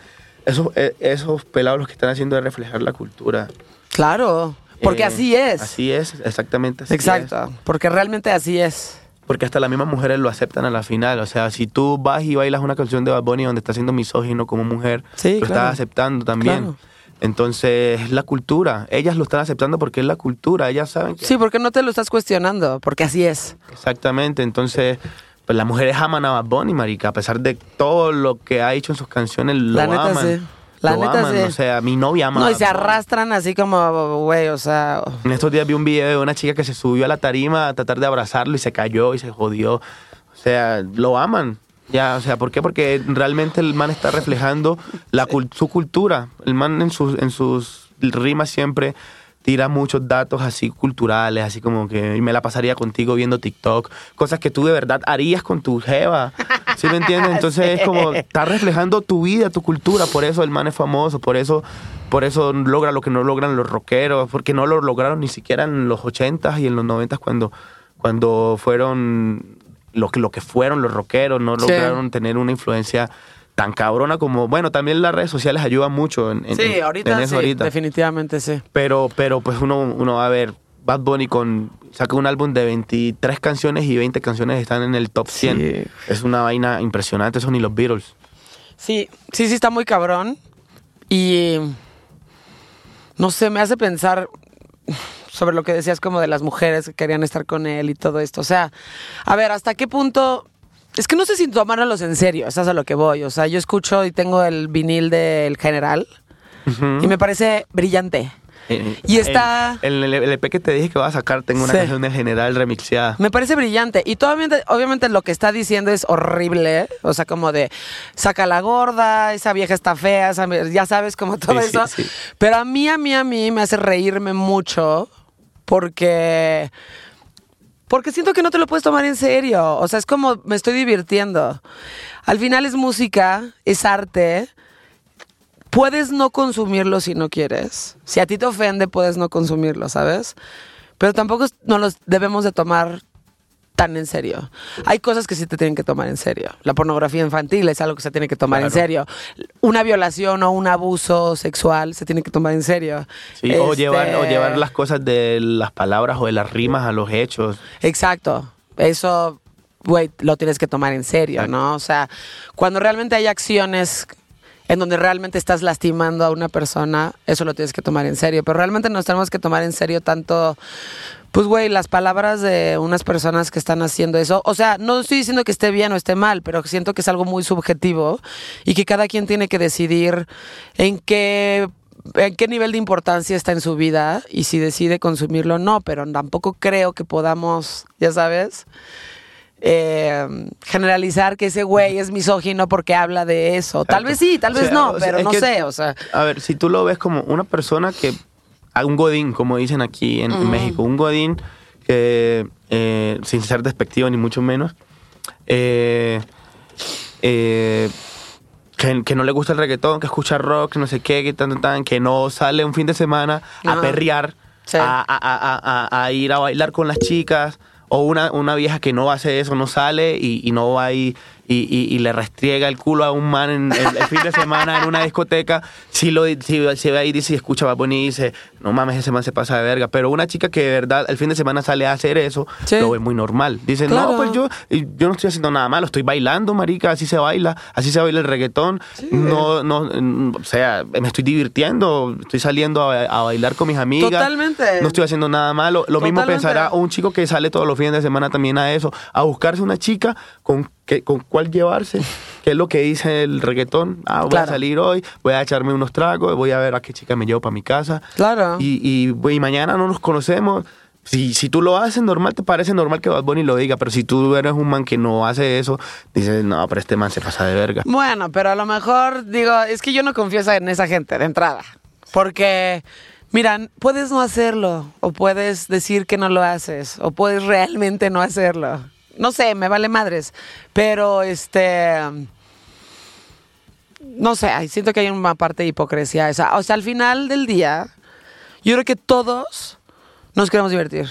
esos, eh, esos pelados lo que están haciendo es reflejar la cultura. Claro. Porque Eh, así es. Así es, exactamente así Exacto. es. Porque realmente así es. Porque hasta las mismas mujeres lo aceptan a la final. O sea, si tú vas y bailas una canción de Bad Bunny donde está siendo misógino como mujer, Sí, lo claro. estás aceptando también. Claro. Entonces, es la cultura. Ellas lo están aceptando porque es la cultura. Ellas saben que... Sí, porque no te lo estás cuestionando, porque así es. Exactamente, entonces pues las mujeres aman a Bad Bunny, marica, a pesar de todo lo que ha hecho en sus canciones, lo La neta, aman. sí. La lo neta, aman, sí. O sea, mi novia ama No, y se arrastran así como, güey, o sea... En estos días vi un video de una chica que se subió a la tarima a tratar de abrazarlo y se cayó y se jodió. O sea, lo aman. Ya, o sea, ¿por qué? Porque realmente el man está reflejando la su cultura. El man en sus, en sus rimas siempre tira muchos datos así culturales, así como que y me la pasaría contigo viendo TikTok, cosas que tú de verdad harías con tu jeva. ¿Sí me entiendes? Entonces es como está reflejando tu vida, tu cultura, por eso el man es famoso, por eso por eso logra lo que no logran los rockeros, porque no lo lograron ni siquiera en los 80s y en los 90s cuando cuando fueron lo que lo que fueron los rockeros, no Sí. lograron tener una influencia tan cabrona como, bueno, también las redes sociales ayudan mucho en, en- Sí, ahorita en eso sí, ahorita. definitivamente sí. Pero, pero pues uno, uno va a ver, Bad Bunny con, saca un álbum de 23 canciones y 20 canciones están en el top 100. Sí. Es una vaina impresionante, eso ni los Beatles. Sí, sí, sí está muy cabrón. Y no sé, me hace pensar sobre lo que decías como de las mujeres que querían estar con él y todo esto. O sea, a ver, ¿hasta qué punto? Es que no sé si tomárnoslos en serio, eso es a lo que voy. O sea, yo escucho y tengo el vinil del general y me parece brillante. Eh, Y está- el, el EP que te dije que vas a sacar, tengo una Sí. canción de general remixeada. Me parece brillante. Y todo, obviamente, lo que está diciendo es horrible. O sea, como de saca la gorda, esa vieja está fea, esa- ya sabes, como todo sí, eso. sí. Pero a mí, a mí, a mí me hace reírme mucho porque. Porque siento que no te lo puedes tomar en serio. O sea, es como me estoy divirtiendo. Al final es música, es arte. Puedes no consumirlo si no quieres. Si a ti te ofende, puedes no consumirlo, ¿sabes? Pero tampoco no los debemos de tomar tan en serio. Hay cosas que sí te tienen que tomar en serio. La pornografía infantil es algo que se tiene que tomar en serio. Una violación o un abuso sexual se tiene que tomar en serio. Sí, o, Este, llevar, o llevar las cosas de las palabras o de las rimas a los hechos. Exacto. Eso, güey, lo tienes que tomar en serio, Exacto. ¿no? O sea, cuando realmente hay acciones en donde realmente estás lastimando a una persona, eso lo tienes que tomar en serio. Pero realmente nos tenemos que tomar en serio tanto, pues, güey, las palabras de unas personas que están haciendo eso. O sea, no estoy diciendo que esté bien o esté mal, pero siento que es algo muy subjetivo y que cada quien tiene que decidir en qué en qué nivel de importancia está en su vida y si decide consumirlo o no, pero tampoco creo que podamos, ya sabes, eh, generalizar que ese güey es misógino porque habla de eso. Tal vez sí, tal O vez sea, no, pero no que- sé, o sea, A ver, si tú lo ves como una persona que. A Un godín, como dicen aquí en, en México. Un godín que, eh, sin ser despectivo ni mucho menos, eh, eh, que, que no le gusta el reggaetón, que escucha rock, no sé qué, que tan, tan, que no sale un fin de semana a perrear, Sí. a, a- a- a- ir a bailar con las chicas. O una, una vieja que no hace eso, no sale y, y no va y, y- y le restriega el culo a un man en, el, el fin de semana en una discoteca, si lo si, si ve ahí y dice, escucha Bad Bunny y dice, no mames, ese man se pasa de verga. Pero una chica que de verdad el fin de semana sale a hacer eso, Sí. lo ve muy normal. Dice, Claro. no, pues yo, yo no estoy haciendo nada malo, estoy bailando, marica, así se baila, así se baila el reggaetón. No, no, mm, o sea, me estoy divirtiendo, estoy saliendo a, a bailar con mis amigas. Totalmente. No estoy haciendo nada malo. Lo mismo pensará un chico que sale todos los fines de semana también a eso, a buscarse una chica con, que, con cuál llevarse, que es lo que dice el reggaetón. Ah, voy Claro. a salir hoy, voy a echarme unos tragos, voy a ver a qué chica me llevo para mi casa. Claro. Y, y, y mañana no nos conocemos. Si, si tú lo haces normal, te parece normal que Bad Bunny lo diga, pero si tú eres un man que no hace eso, dices, no, pero este man se pasa de verga. Bueno, pero a lo mejor digo, es que yo no confío en esa gente de entrada. Porque, miran, puedes no hacerlo, o puedes decir que no lo haces, o puedes realmente no hacerlo. No sé, me vale madres. Pero este. No sé, siento que hay una parte de hipocresía esa. O sea, al final del día, yo creo que todos nos queremos divertir.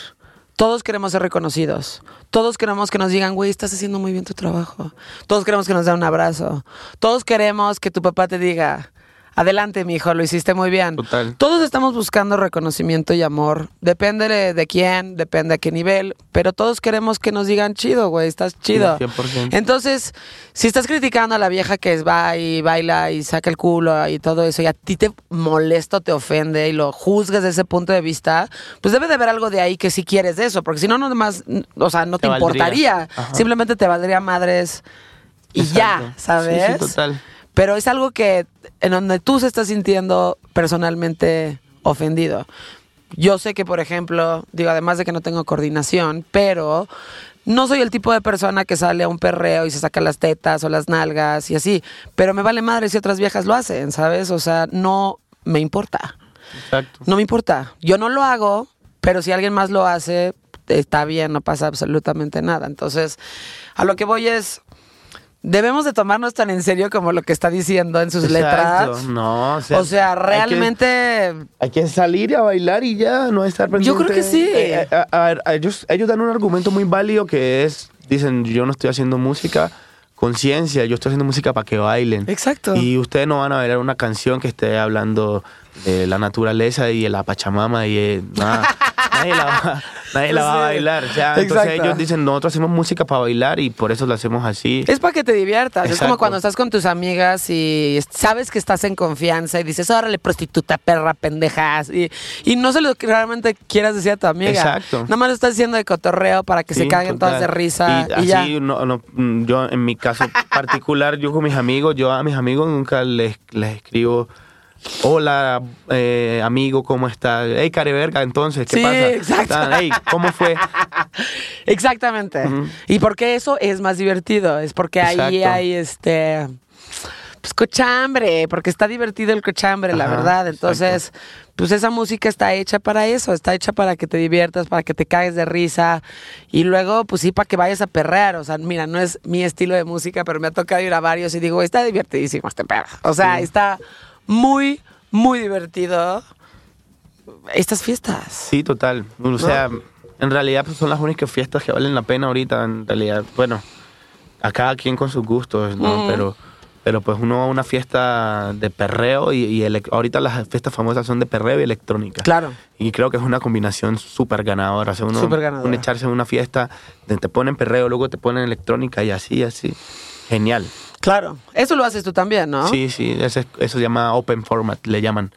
Todos queremos ser reconocidos. Todos queremos que nos digan, güey, estás haciendo muy bien tu trabajo. Todos queremos que nos den un abrazo. Todos queremos que tu papá te diga, adelante, mi hijo, lo hiciste muy bien. Total. Todos estamos buscando reconocimiento y amor. Depende de, de quién, depende a qué nivel, pero todos queremos que nos digan, chido, güey, estás chido. 100%. Entonces, si estás criticando a la vieja que es, va y baila y saca el culo y todo eso, y a ti te molesta, o te ofende y lo juzgas desde ese punto de vista, pues debe de haber algo de ahí que si quieres eso, porque si no, no más, o sea, no te, importaría. Simplemente te valdría madres y ya. ¿sabes? Sí, sí, total. Pero es algo que en donde tú se estás sintiendo personalmente ofendido. Yo sé que, por ejemplo, digo, además de que no tengo coordinación, pero no soy el tipo de persona que sale a un perreo y se saca las tetas o las nalgas y así. Pero me vale madre si otras viejas lo hacen, ¿sabes? O sea, no me importa. Exacto. No me importa. Yo no lo hago, pero si alguien más lo hace, está bien, no pasa absolutamente nada. Entonces, a lo que voy es, debemos de tomarnos tan en serio como lo que está diciendo en sus Exacto. letras. No, o sea, O sea, hay que- realmente... Hay que salir a bailar y ya, no estar pendiente. Yo creo que sí. Eh, a- a- a- a- ellos, ellos dan un argumento muy válido que es, dicen, yo no estoy haciendo música conciencia, yo estoy haciendo música para que bailen. Exacto. Y ustedes no van a bailar una canción que esté hablando de la naturaleza y de la Pachamama y eh, nada. nadie la va, nadie la va a bailar. ya. Entonces Exacto. ellos dicen, nosotros hacemos música para bailar y por eso lo hacemos así. Es para que te diviertas. Es como Exacto. cuando estás con tus amigas y sabes que estás en confianza y dices, órale, prostituta, perra, pendejas. Y, y no sé lo que realmente quieras decir a tu amiga. Exacto. Nada más lo estás diciendo de cotorreo para que se Sí, caguen todas de total. risa y, Y, ya. así, no- no, mm, yo en mi caso particular, yo con mis amigos, yo a mis amigos nunca les, les escribo, hola eh, amigo, ¿cómo estás? Hey, careverga, entonces, ¿qué Sí, pasa? exacto. Hey, ¿cómo fue? Exactamente. Y porque eso es más divertido. Es porque ahí hay este. Pues cochambre, porque está divertido el cochambre, la verdad. Entonces, pues esa música está hecha para eso, está hecha para que te diviertas, para que te cagues de risa y luego, pues sí, para que vayas a perrear. O sea, mira, no es mi estilo de música, pero me ha tocado ir a varios y digo, está divertidísimo este perro. O sea, está muy, muy divertido estas fiestas. Sí, total. O sea, en realidad pues, son las únicas fiestas que valen la pena ahorita, en realidad. Bueno, a cada quien con sus gustos, ¿no? Pero... Pero pues uno va a una fiesta de perreo y, y ahorita las fiestas famosas son de perreo y electrónica. Claro. Y creo que es una combinación súper ganadora. O sea, uno, Súper ganadora. uno echarse en una fiesta, te ponen perreo, luego te ponen electrónica y así, así. Genial. Claro. Eso lo haces tú también, ¿no? Sí, sí, eso se llama open format, le llaman.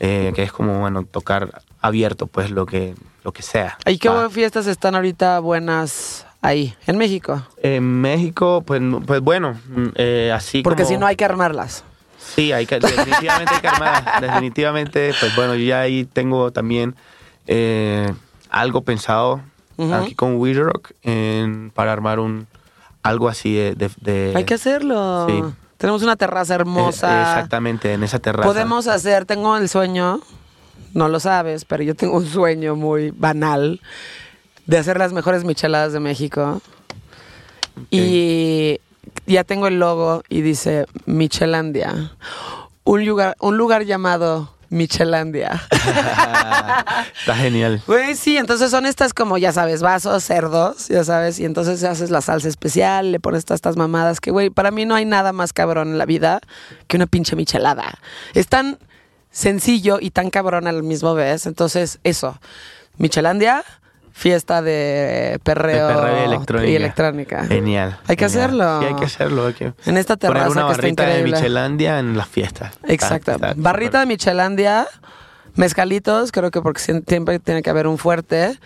Eh, que es como, bueno, tocar abierto, pues lo que, lo que sea. ¿Y qué Va. fiestas están ahorita buenas ahí, en México? En México, pues, pues bueno, mm, eh, así Porque si no hay que armarlas. Sí, hay que, definitivamente hay que armar. Definitivamente, pues bueno, yo ya ahí tengo también eh, algo pensado aquí con We Rock en- para armar un algo así de... hay que hacerlo. sí. Tenemos una terraza eh, hermosa. exactamente, en esa terraza. Podemos hacer, tengo el sueño, no lo sabes, pero yo tengo un sueño muy banal de hacer las mejores micheladas de México. Y ya tengo el logo y dice Michelandia. Un lugar, un lugar llamado Michelandia. Está genial. Güey, sí, entonces son estas como, ya sabes, vasos, cerdos, ya sabes, y entonces haces la salsa especial, le pones todas estas mamadas que, güey, para mí no hay nada más cabrón en la vida que una pinche michelada. Es tan sencillo y tan cabrón al mismo vez, entonces eso, Michelandia, fiesta de perreo, De perreo y electrónica. y electrónica. Genial. Hay que genial. hacerlo. Sí, hay que hacerlo. Hay que En esta terraza una que está barrita de increíble. Michelandia en las fiestas. Exacto. Está- está Barrita de. Michelandia, mezcalitos, creo que porque siem- siempre tiene que haber un fuerte,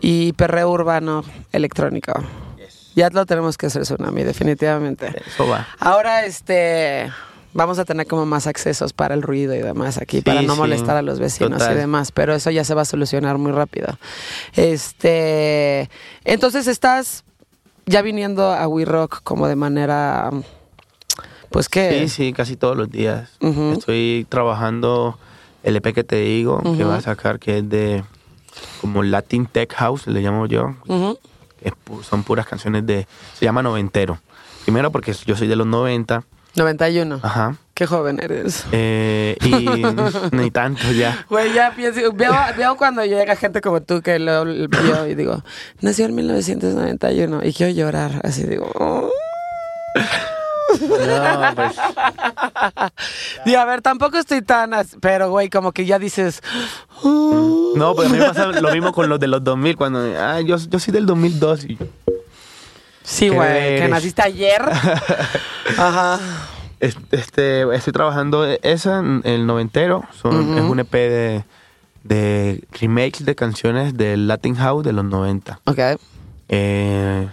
y perreo urbano electrónico. Ya lo tenemos que hacer, Tsunami, definitivamente. Eso va. Ahora, este, vamos a tener como más accesos para el ruido y demás aquí, Sí, para no sí. molestar a los vecinos y demás, pero eso ya se va a solucionar muy rápido. Este, entonces estás ya viniendo a We Rock como de manera, pues que, Sí, sí, casi todos los días. Estoy trabajando el EP que te digo, que va a sacar, que es de como Latin Tech House, le llamo yo. Es son puras canciones de... Se llama noventero. Primero porque yo soy de los 90. 91. Ajá. Qué joven eres. Eh, y ni tanto ya. Güey, ya pienso, veo, veo cuando llega gente como tú que lo vio y digo, nació en 1991 y quiero llorar, así digo, "Oh". No, pues, Y a ver, tampoco estoy tan, pero güey, como que ya dices, "Oh". no, pues a mí me pasa lo mismo con los de los 2000, cuando, ah, yo, yo soy del 2002 y sí, ¿Qué güey, que naciste ayer. Ajá. es- este, estoy trabajando esa, en el noventero, son, es un EP de, de remakes de canciones del Latin House de los 90. Ok. Eh,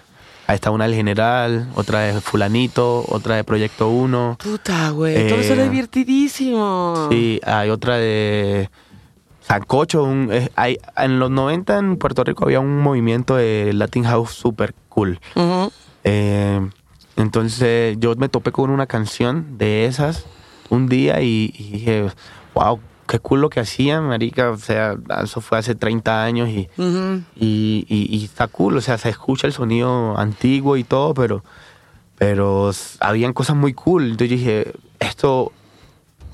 ahí está una del General, otra de Fulanito, otra de Proyecto 1. Puta, güey, todo eso Eh, es divertidísimo. Sí, hay otra de Sancocho. Un, eh, hay, en los 90 en Puerto Rico había un movimiento de Latin House super cool. Eh, entonces yo me topé con una canción de esas un día y, y dije, wow, qué cool lo que hacían, marica. O sea, eso fue hace 30 años y, y, y- y está cool. O sea, se escucha el sonido antiguo y todo, pero, pero habían cosas muy cool. Entonces yo dije, esto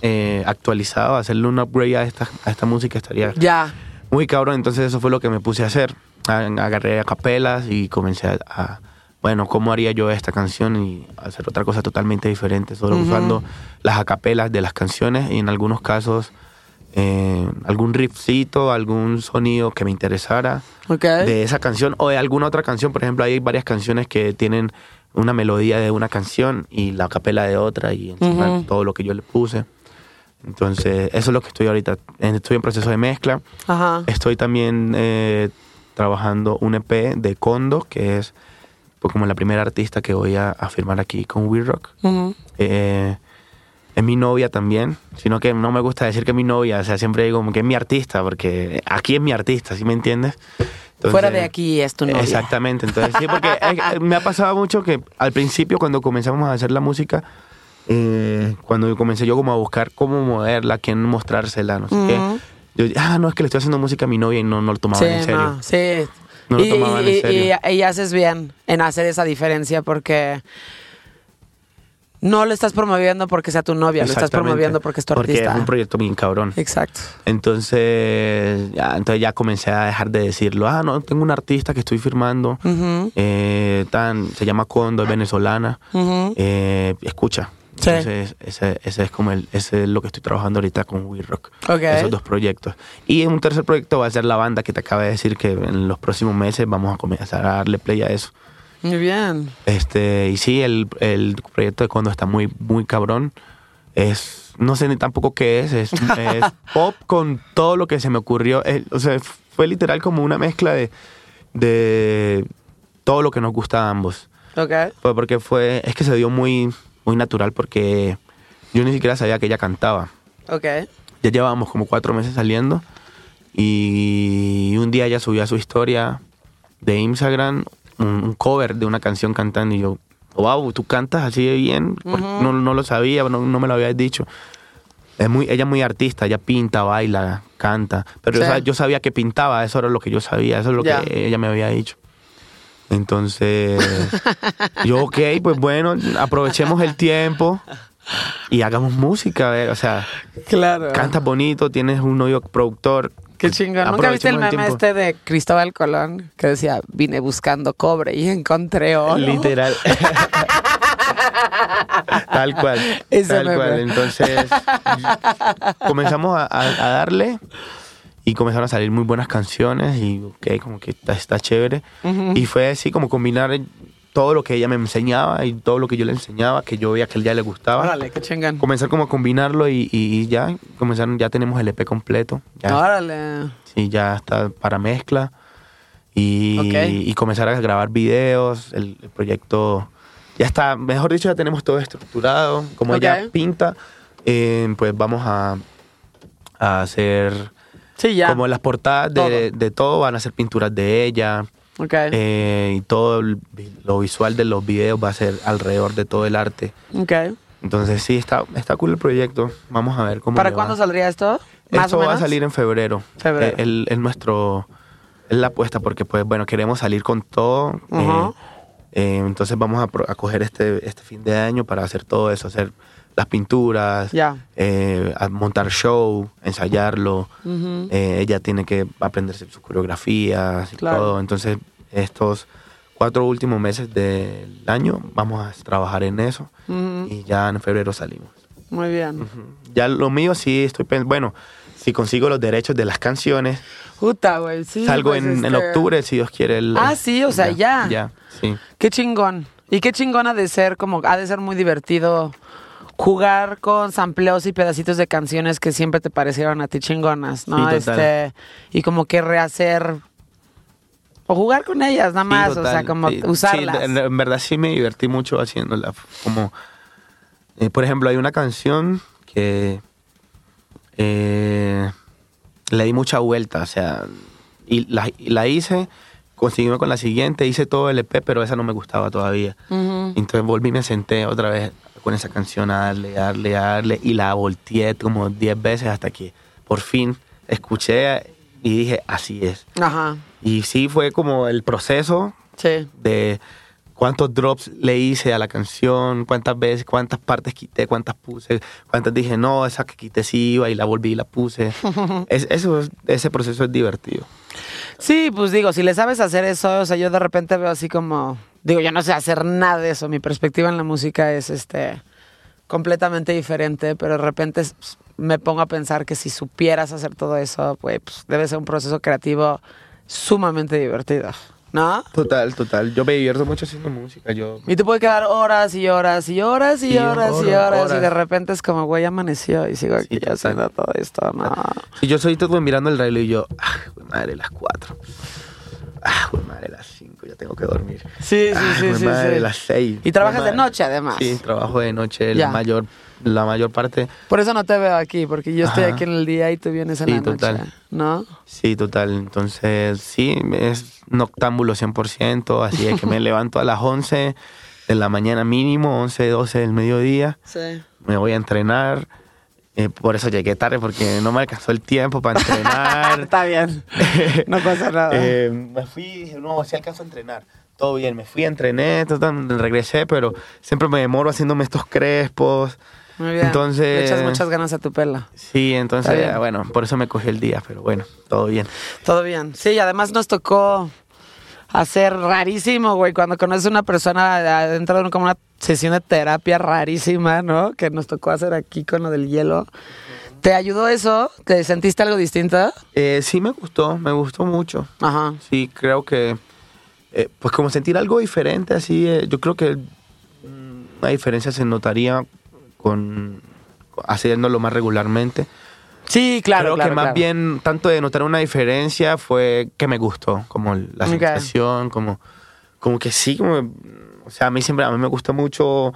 eh, actualizado, hacerle un upgrade a esta, a esta música estaría Ya. muy cabrón. Entonces eso fue lo que me puse a hacer. Agarré a capelas y comencé a, a, bueno, ¿cómo haría yo esta canción? Y hacer otra cosa totalmente diferente, solo usando las acapelas de las canciones y en algunos casos eh, algún riffcito, algún sonido que me interesara de esa canción o de alguna otra canción. Por ejemplo, hay varias canciones que tienen una melodía de una canción y la capela de otra y encima Ujú. todo lo que yo le puse. Entonces, eso es lo que estoy ahorita. Estoy en proceso de mezcla. Ajá. Estoy también eh, trabajando un EP de Kondo, que es pues, como la primera artista que voy a, a firmar aquí con We Rock. Eh, es mi novia también, sino que no me gusta decir que es mi novia, o sea, siempre digo como que es mi artista, porque aquí es mi artista, ¿sí me entiendes? Entonces- Fuera de aquí es tu novia. Exactamente, entonces sí, porque eh, me ha pasado mucho que al principio cuando comenzamos a hacer la música, eh, cuando comencé yo como a buscar cómo moverla, quién mostrársela, no sé qué, yo dije, ah, no, es que le estoy haciendo música a mi novia y no, no lo tomaban Sí, en serio. no, sí. No lo y, tomaban en y- serio. y- y haces bien en hacer esa diferencia porque no lo estás promoviendo porque sea tu novia, lo estás promoviendo porque es tu Porque artista. es un proyecto bien cabrón. Exacto. Entonces ya, entonces ya comencé a dejar de decirlo. Ah, no, tengo una artista que estoy firmando. Eh, tan, se llama Condo, es venezolana. Eh, escucha. Sí. Entonces, ese, ese es como el, ese es lo que estoy trabajando ahorita con We Rock. Esos dos proyectos. Y un tercer proyecto va a ser la banda que te acaba de decir que en los próximos meses vamos a comenzar a darle play a eso. Muy bien. Este, y sí, el, el proyecto de Condo está muy, muy cabrón. Es, no sé ni tampoco qué es, es, es pop con todo lo que se me ocurrió. Eh, o sea, fue literal como una mezcla de, de todo lo que nos gusta a ambos. Ok. Fue porque fue, es que se dio muy, muy natural porque yo ni siquiera sabía que ella cantaba. Ok. Ya llevábamos como cuatro meses saliendo y un día ella subió a su historia de Instagram un, cover de una canción cantando y yo, wow, tú cantas así de bien, no, no lo sabía, no, no me lo habías dicho. Es muy, ella es muy artista, ella pinta, baila, canta, pero yo sabía que pintaba, eso era lo que yo sabía, eso es lo que ella me había dicho. Entonces, yo, ok, pues bueno, aprovechemos el tiempo. y hagamos música, eh, o sea, Claro. cantas bonito, tienes un novio productor. Qué chingón. ¿Nunca viste el meme tiempo. este de Cristóbal Colón? Que decía, vine buscando cobre y encontré oro. Literal. tal cual. Ese tal cual. Entonces, comenzamos a, a- a darle y comenzaron a salir muy buenas canciones y ok, como que está, está chévere. Y fue así como combinar todo lo que ella me enseñaba y todo lo que yo le enseñaba, que yo veía que a ella le gustaba. Órale, qué chingón. Comenzar como a combinarlo y, y ya comenzaron, ya tenemos el EP completo. Ya, Órale. Sí, ya está para mezcla. Y, y comenzar a grabar videos. El, el proyecto ya está, mejor dicho, ya tenemos todo estructurado. Como Ok. ella pinta, eh, pues vamos a, a hacer Sí, ya. como las portadas de de todo. van a ser pinturas de ella. Ok. eh, y todo el- lo visual de los videos va a ser alrededor de todo el arte. ok. Entonces sí, está, está cool el proyecto. Vamos a ver cómo ¿Para cuándo va. saldría esto? ¿Más Esto o va a salir en febrero. Febrero. Eh, el- Es nuestro. Es la apuesta porque, pues, bueno, queremos salir con todo. eh, eh, entonces vamos a, a coger este, este fin de año para hacer todo eso, hacer las pinturas, Ya. eh, a montar show, ensayarlo. Eh, ella tiene que aprenderse sus coreografías y Claro. todo. Entonces, estos cuatro últimos meses del año vamos a trabajar en eso y ya en febrero salimos. Muy bien. Ya lo mío sí estoy pensando, bueno, si consigo los derechos de las canciones, Puta, güey. Sí. salgo pues, en, en este- octubre, si Dios quiere. el- Ah, sí, o sea, ya. Ya, sí. Qué chingón. Y qué chingón ha de ser, como, ha de ser muy divertido jugar con sampleos y pedacitos de canciones que siempre te parecieron a ti chingonas, ¿no? Sí, este, y como que rehacer o jugar con ellas, nada más, Sí, o sea, como sí. usarlas. Sí, en, en verdad sí me divertí mucho haciéndola. Como, eh, por ejemplo, hay una canción que eh, le di mucha vuelta, o sea, y la, y la hice, conseguimos con la siguiente, hice todo el EP, pero esa no me gustaba todavía. Entonces volví y me senté otra vez con esa canción a darle, darle, darle, y la volteé como 10 veces hasta que por fin escuché y dije, así es. Ajá. Y sí fue como el proceso Sí. de cuántos drops le hice a la canción, cuántas veces, cuántas partes quité, cuántas puse, cuántas dije, no, esa que quité sí iba y la volví y la puse. Es- eso, es- ese proceso es divertido. Sí, pues digo, si le sabes hacer eso, o sea, yo de repente veo así como, digo, yo no sé hacer nada de eso, mi perspectiva en la música es este completamente diferente, pero de repente me pongo a pensar que si supieras hacer todo eso, pues, pues, debe ser un proceso creativo sumamente divertido, ¿no? Total, total. Yo me divierto mucho haciendo música. Yo Y te puede quedar horas y horas y horas y horas y horas, horas y de repente es como, güey, amaneció y sigo aquí Sí, haciendo todo esto, ¿no? Si yo soy todo mirando el reloj y yo, ah, madre, las 4. Ah, güey, madre, las 5, ya tengo que dormir. Sí, sí, Ah, sí, sí, madre, sí. las 6. Y trabajas de noche, además. Sí, trabajo de noche Ya. la mayor, la mayor parte. Por eso no te veo aquí, porque yo estoy Ajá. aquí en el día y tú vienes en Sí, la noche, total. ¿no? Sí, total. Entonces, sí, es noctámbulo 100%, así es que me levanto a las 11 de la mañana mínimo, 11, 12 del mediodía. Sí. Me voy a entrenar. Eh, por eso llegué tarde, porque no me alcanzó el tiempo para entrenar. Está bien. No pasa nada. Eh, me fui no, si alcanzo a entrenar. Todo bien, me fui, entrené, regresé, pero siempre me demoro haciéndome estos crespos. Muy bien. entonces- Le echas muchas ganas a tu pela. Sí, entonces, bueno, por eso me cogí el día, pero bueno, todo bien. Todo bien. Sí, además nos tocó hacer rarísimo, güey, cuando conoces a una persona adentro de como una sesión de terapia rarísima, ¿no? Que nos tocó hacer aquí con lo del hielo. ¿Te ayudó eso? ¿Te sentiste algo distinto? Eh, sí me gustó, me gustó mucho. Ajá. Sí, creo que, eh, pues como sentir algo diferente, así, eh, yo creo que mm, una diferencia se notaría con haciéndolo más regularmente. Sí, claro. creo claro, que más claro. bien, tanto de notar una diferencia fue que me gustó, como la sensación, como, como que sí, como, o sea, a mí siempre, a mí me gusta mucho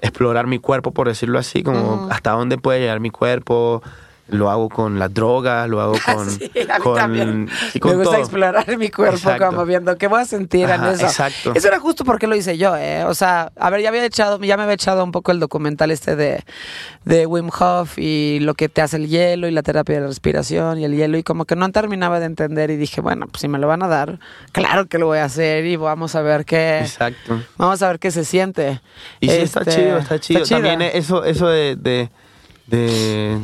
explorar mi cuerpo, por decirlo así, como hasta dónde puede llegar mi cuerpo, lo hago con las drogas, lo hago con, Sí, a mí con, también. y con me gusta todo. explorar mi cuerpo Exacto. como viendo qué voy a sentir en Ajá, eso. exacto. Eso era justo porque lo hice yo, ¿eh? O sea, a ver, ya había echado, ya me había echado un poco el documental este de, de Wim Hof y lo que te hace el hielo y la terapia de la respiración y el hielo y como que no terminaba de entender y dije, bueno, pues si me lo van a dar, claro que lo voy a hacer y vamos a ver qué, Exacto. vamos a ver qué se siente. Y sí, está Este, chido, está chido. También eso, eso de, de, de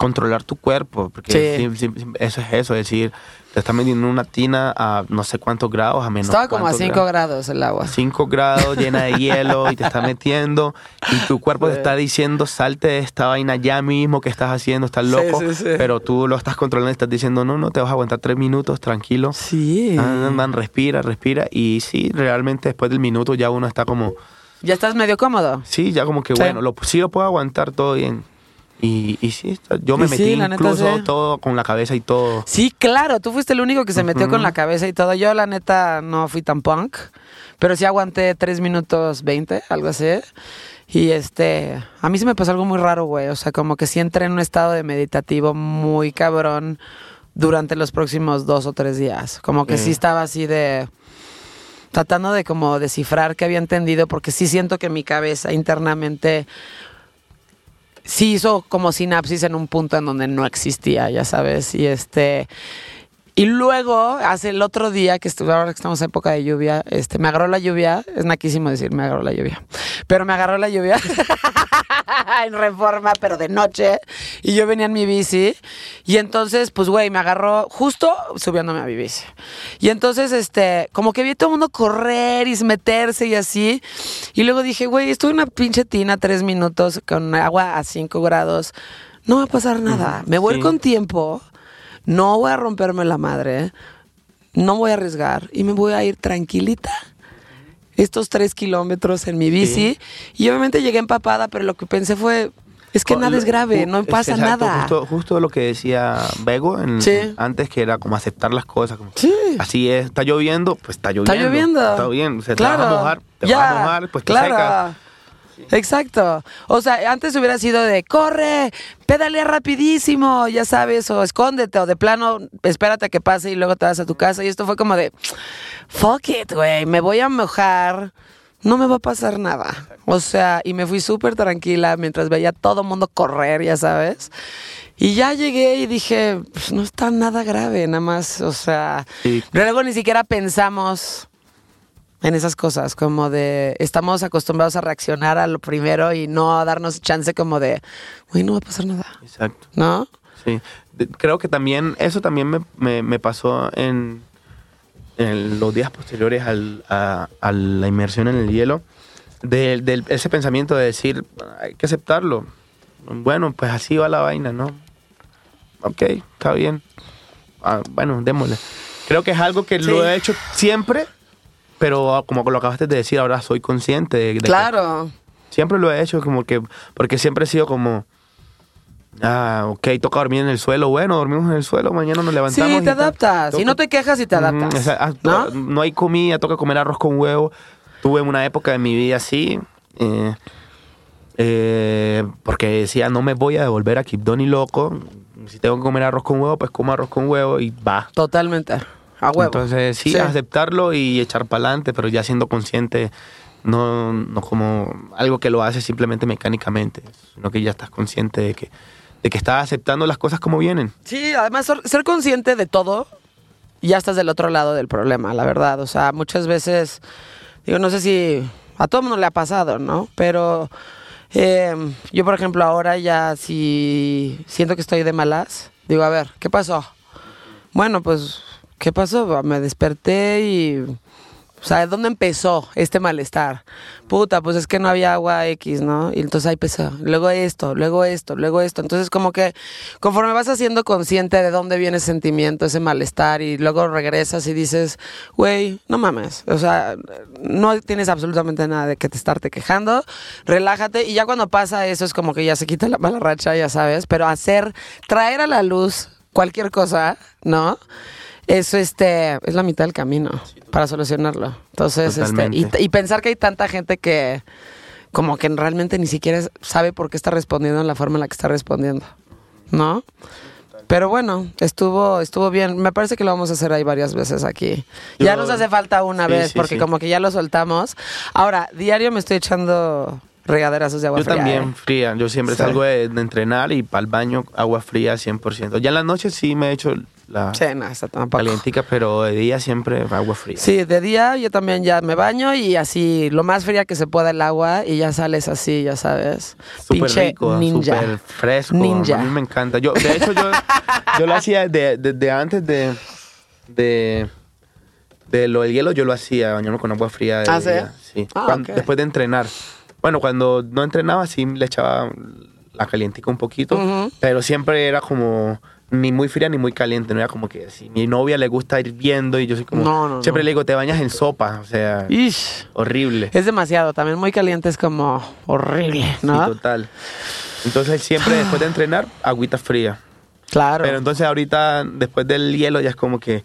controlar tu cuerpo, porque Sí. sí, sí, sí, eso es eso, es decir, te estás metiendo en una tina a no sé cuántos grados, a menos Estaba como a cuántos 5 grados el agua. 5 grados llena de hielo y te está metiendo y tu cuerpo te está diciendo salte de esta vaina ya mismo que estás haciendo, estás loco, sí, sí. pero tú lo estás controlando y estás diciendo no, no, te vas a aguantar tres minutos, tranquilo. Sí. Ah, man, respira, respira y sí, realmente después del minuto ya uno está como, ¿Ya estás medio cómodo? sí, ya como que bueno, lo, sí lo puedo aguantar todo bien. Y, y sí, yo me Y sí, metí neta, incluso sí. todo con la cabeza y todo. Sí, claro, tú fuiste el único que se metió con la cabeza y todo. Yo, la neta, no fui tan punk, pero sí aguanté 3 minutos 20, algo así. Y este, a mí se me pasó algo muy raro, güey. O sea, como que sí entré en un estado de meditativo muy cabrón durante los próximos dos o tres días. Como que sí estaba así de tratando de como descifrar qué había entendido, porque sí siento que mi cabeza internamente sí hizo como sinapsis en un punto en donde no existía, ya sabes, y este y luego hace el otro día que estuve ahora que estamos en época de lluvia, este me agarró la lluvia, es naquísimo decir me agarró la lluvia. Pero me agarró la lluvia en Reforma, pero de noche y yo venía en mi bici y entonces pues güey, me agarró justo subiéndome a mi bici. Y entonces este como que vi a todo el mundo correr y meterse y así y luego dije, güey, estoy en una pinche tina tres minutos con agua a 5 grados. No va a pasar nada. Me voy sí. con tiempo. No voy a romperme la madre. No voy a arriesgar. Y me voy a ir tranquilita. Estos tres kilómetros en mi bici. Y obviamente llegué empapada, pero lo que pensé fue. Es que Co- nada es grave, no pasa exacto, nada. Justo, justo lo que decía Bego en- Sí. antes, que era como aceptar las cosas. como, Sí. Así es, está lloviendo, pues está lloviendo. Está lloviendo. Está bien, se claro. te vas a mojar, te ya, vas a mojar, pues te claro. secas. Exacto. O sea, antes hubiera sido de corre, pedalea rapidísimo, ya sabes, o escóndete, o de plano, espérate a que pase y luego te vas a tu casa. Y esto fue como de fuck it, güey, me voy a mojar. No me va a pasar nada. O sea, y me fui súper tranquila mientras veía a todo mundo correr, ya sabes. Y ya llegué y dije, pues no está nada grave, nada más, o sea, Sí. luego ni siquiera pensamos en esas cosas, como de estamos acostumbrados a reaccionar a lo primero y no a darnos chance como de, güey, no va a pasar nada, Exacto. ¿no? Sí. De- Creo que también, eso también me, me- me pasó en, en los días posteriores al- a, a la inmersión en el hielo. De, del- ese pensamiento de decir, hay que aceptarlo. Bueno, pues así va la vaina, ¿no? Ok, está bien. Ah, bueno, démosle. Creo que es algo que lo he hecho siempre, pero ah, como lo acabaste de decir, ahora soy consciente de, de que Claro. Siempre lo he hecho como que, porque siempre he sido como, ah, ok, toca dormir en el suelo, bueno, dormimos en el suelo, mañana nos levantamos. Sí, y te adaptas. Y no te quejas y te adaptas. ah, ¿No? ¿no? hay comida, toca comer arroz con huevo. Tuve una época de mi vida así, eh, eh, porque decía, no me voy a devolver a Kipdo ni loco. Si tengo que comer arroz con huevo, pues como arroz con huevo y va. Totalmente. A huevo. Entonces, sí, Sí. aceptarlo y echar para adelante, pero ya siendo consciente, no, no como algo que lo haces simplemente mecánicamente, sino que ya estás consciente de que, de que estás aceptando las cosas como vienen. Sí, además ser- ser consciente de todo, ya estás del otro lado del problema, la verdad. O sea, muchas veces, digo, no sé si a todo mundo le ha pasado, ¿no? Pero eh, yo, por ejemplo, ahora ya si siento que estoy de malas, digo, a ver, ¿qué pasó? Bueno, pues, ¿qué pasó? Me desperté y... O sea, ¿de dónde empezó este malestar? Puta, pues es que no había agua X, ¿no? Y entonces ahí empezó. Luego esto, luego esto, luego esto. Entonces como que conforme vas haciendo consciente de dónde viene ese sentimiento, ese malestar, y luego regresas y dices, güey, no mames. O sea, no tienes absolutamente nada de que te estarte quejando. Relájate y ya cuando pasa eso es como que ya se quita la mala racha, ya sabes. Pero hacer, traer a la luz cualquier cosa, ¿no? Eso este, es la mitad del camino para solucionarlo. Entonces, este, y, pensar que hay tanta gente que como que realmente ni siquiera sabe por qué está respondiendo en la forma en la que está respondiendo. ¿no? Pero bueno, estuvo, estuvo bien. Me parece que lo vamos a hacer ahí varias veces aquí. ya Yo- nos hace falta una Sí, vez, sí, porque sí. como que ya lo soltamos. Ahora, diario me estoy echando regaderazos de agua Yo fría. también ¿eh? fría. Yo siempre salgo de, de entrenar y para el baño agua fría 100%. Ya en la noche sí me echo la Sí, no, esa tampoco. calientica, pero de día siempre agua fría. Sí, de día yo también ya me baño y así, lo más fría que se pueda el agua y ya sales así, ya sabes. Súper Pinche rico, ninja. súper fresco. Ninja. A mí me encanta. Yo, de hecho, yo, yo lo hacía desde de, antes de, de, de lo del hielo, yo lo hacía, bañarme con agua fría. de ¿Ah, sí? día, sí. Ah, Cuan- ok. Después de entrenar. Bueno, cuando no entrenaba, sí le echaba la calientica un poquito, pero siempre era como ni muy fría ni muy caliente. No era como que si mi novia le gusta ir viendo y yo soy como. No, no, siempre no. le digo, te bañas en sopa. O sea, Ish. horrible. Es demasiado, también muy caliente es como horrible, ¿no? Sí, total. Entonces siempre después de entrenar, agüita fría. Claro. Pero entonces ahorita, después del hielo, ya es como que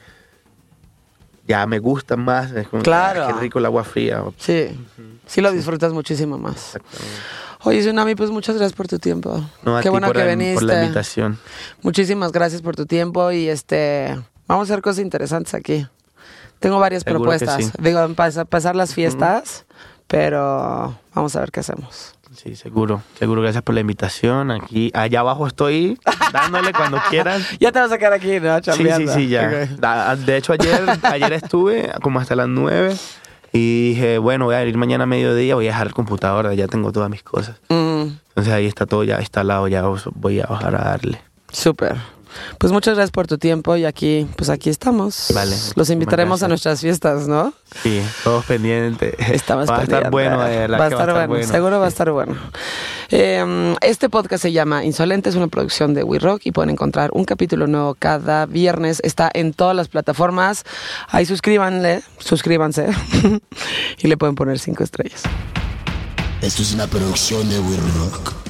ya me gusta más. Es como que, Claro. ah, qué rico el agua fría. sí, sí lo disfrutas muchísimo más. Exactamente. Oye, Tsunami, pues muchas gracias por tu tiempo. No, Qué bueno que la, viniste. por la invitación. Muchísimas gracias por tu tiempo y este vamos a hacer cosas interesantes aquí. Tengo varias Seguro propuestas. sí. Digo, pasar las fiestas, pero vamos a ver qué hacemos. Sí, seguro. Seguro, gracias por la invitación. Aquí, allá abajo estoy dándole cuando quieras. Ya te vas a quedar aquí, ¿no? Sí, sí, sí, ya. Da- De hecho, ayer, ayer estuve como hasta las 9 y dije, bueno, voy a ir mañana a mediodía, voy a dejar el computador, ya tengo todas mis cosas. Mm, Entonces ahí está todo ya instalado, ya voy a bajar a darle. Súper. Pues muchas gracias por tu tiempo y aquí, pues aquí estamos. Vale, Los invitaremos a nuestras fiestas, ¿no? Sí, todos pendientes. Estamos va a estar bueno, verdad Va a estar bueno, seguro va a estar bueno. Eh, este podcast se llama Insolente, es una producción de We Rock y pueden encontrar un capítulo nuevo cada viernes. Está en todas las plataformas. Ahí suscríbanle, suscríbanse y le pueden poner cinco estrellas. Esto es una producción de We Rock.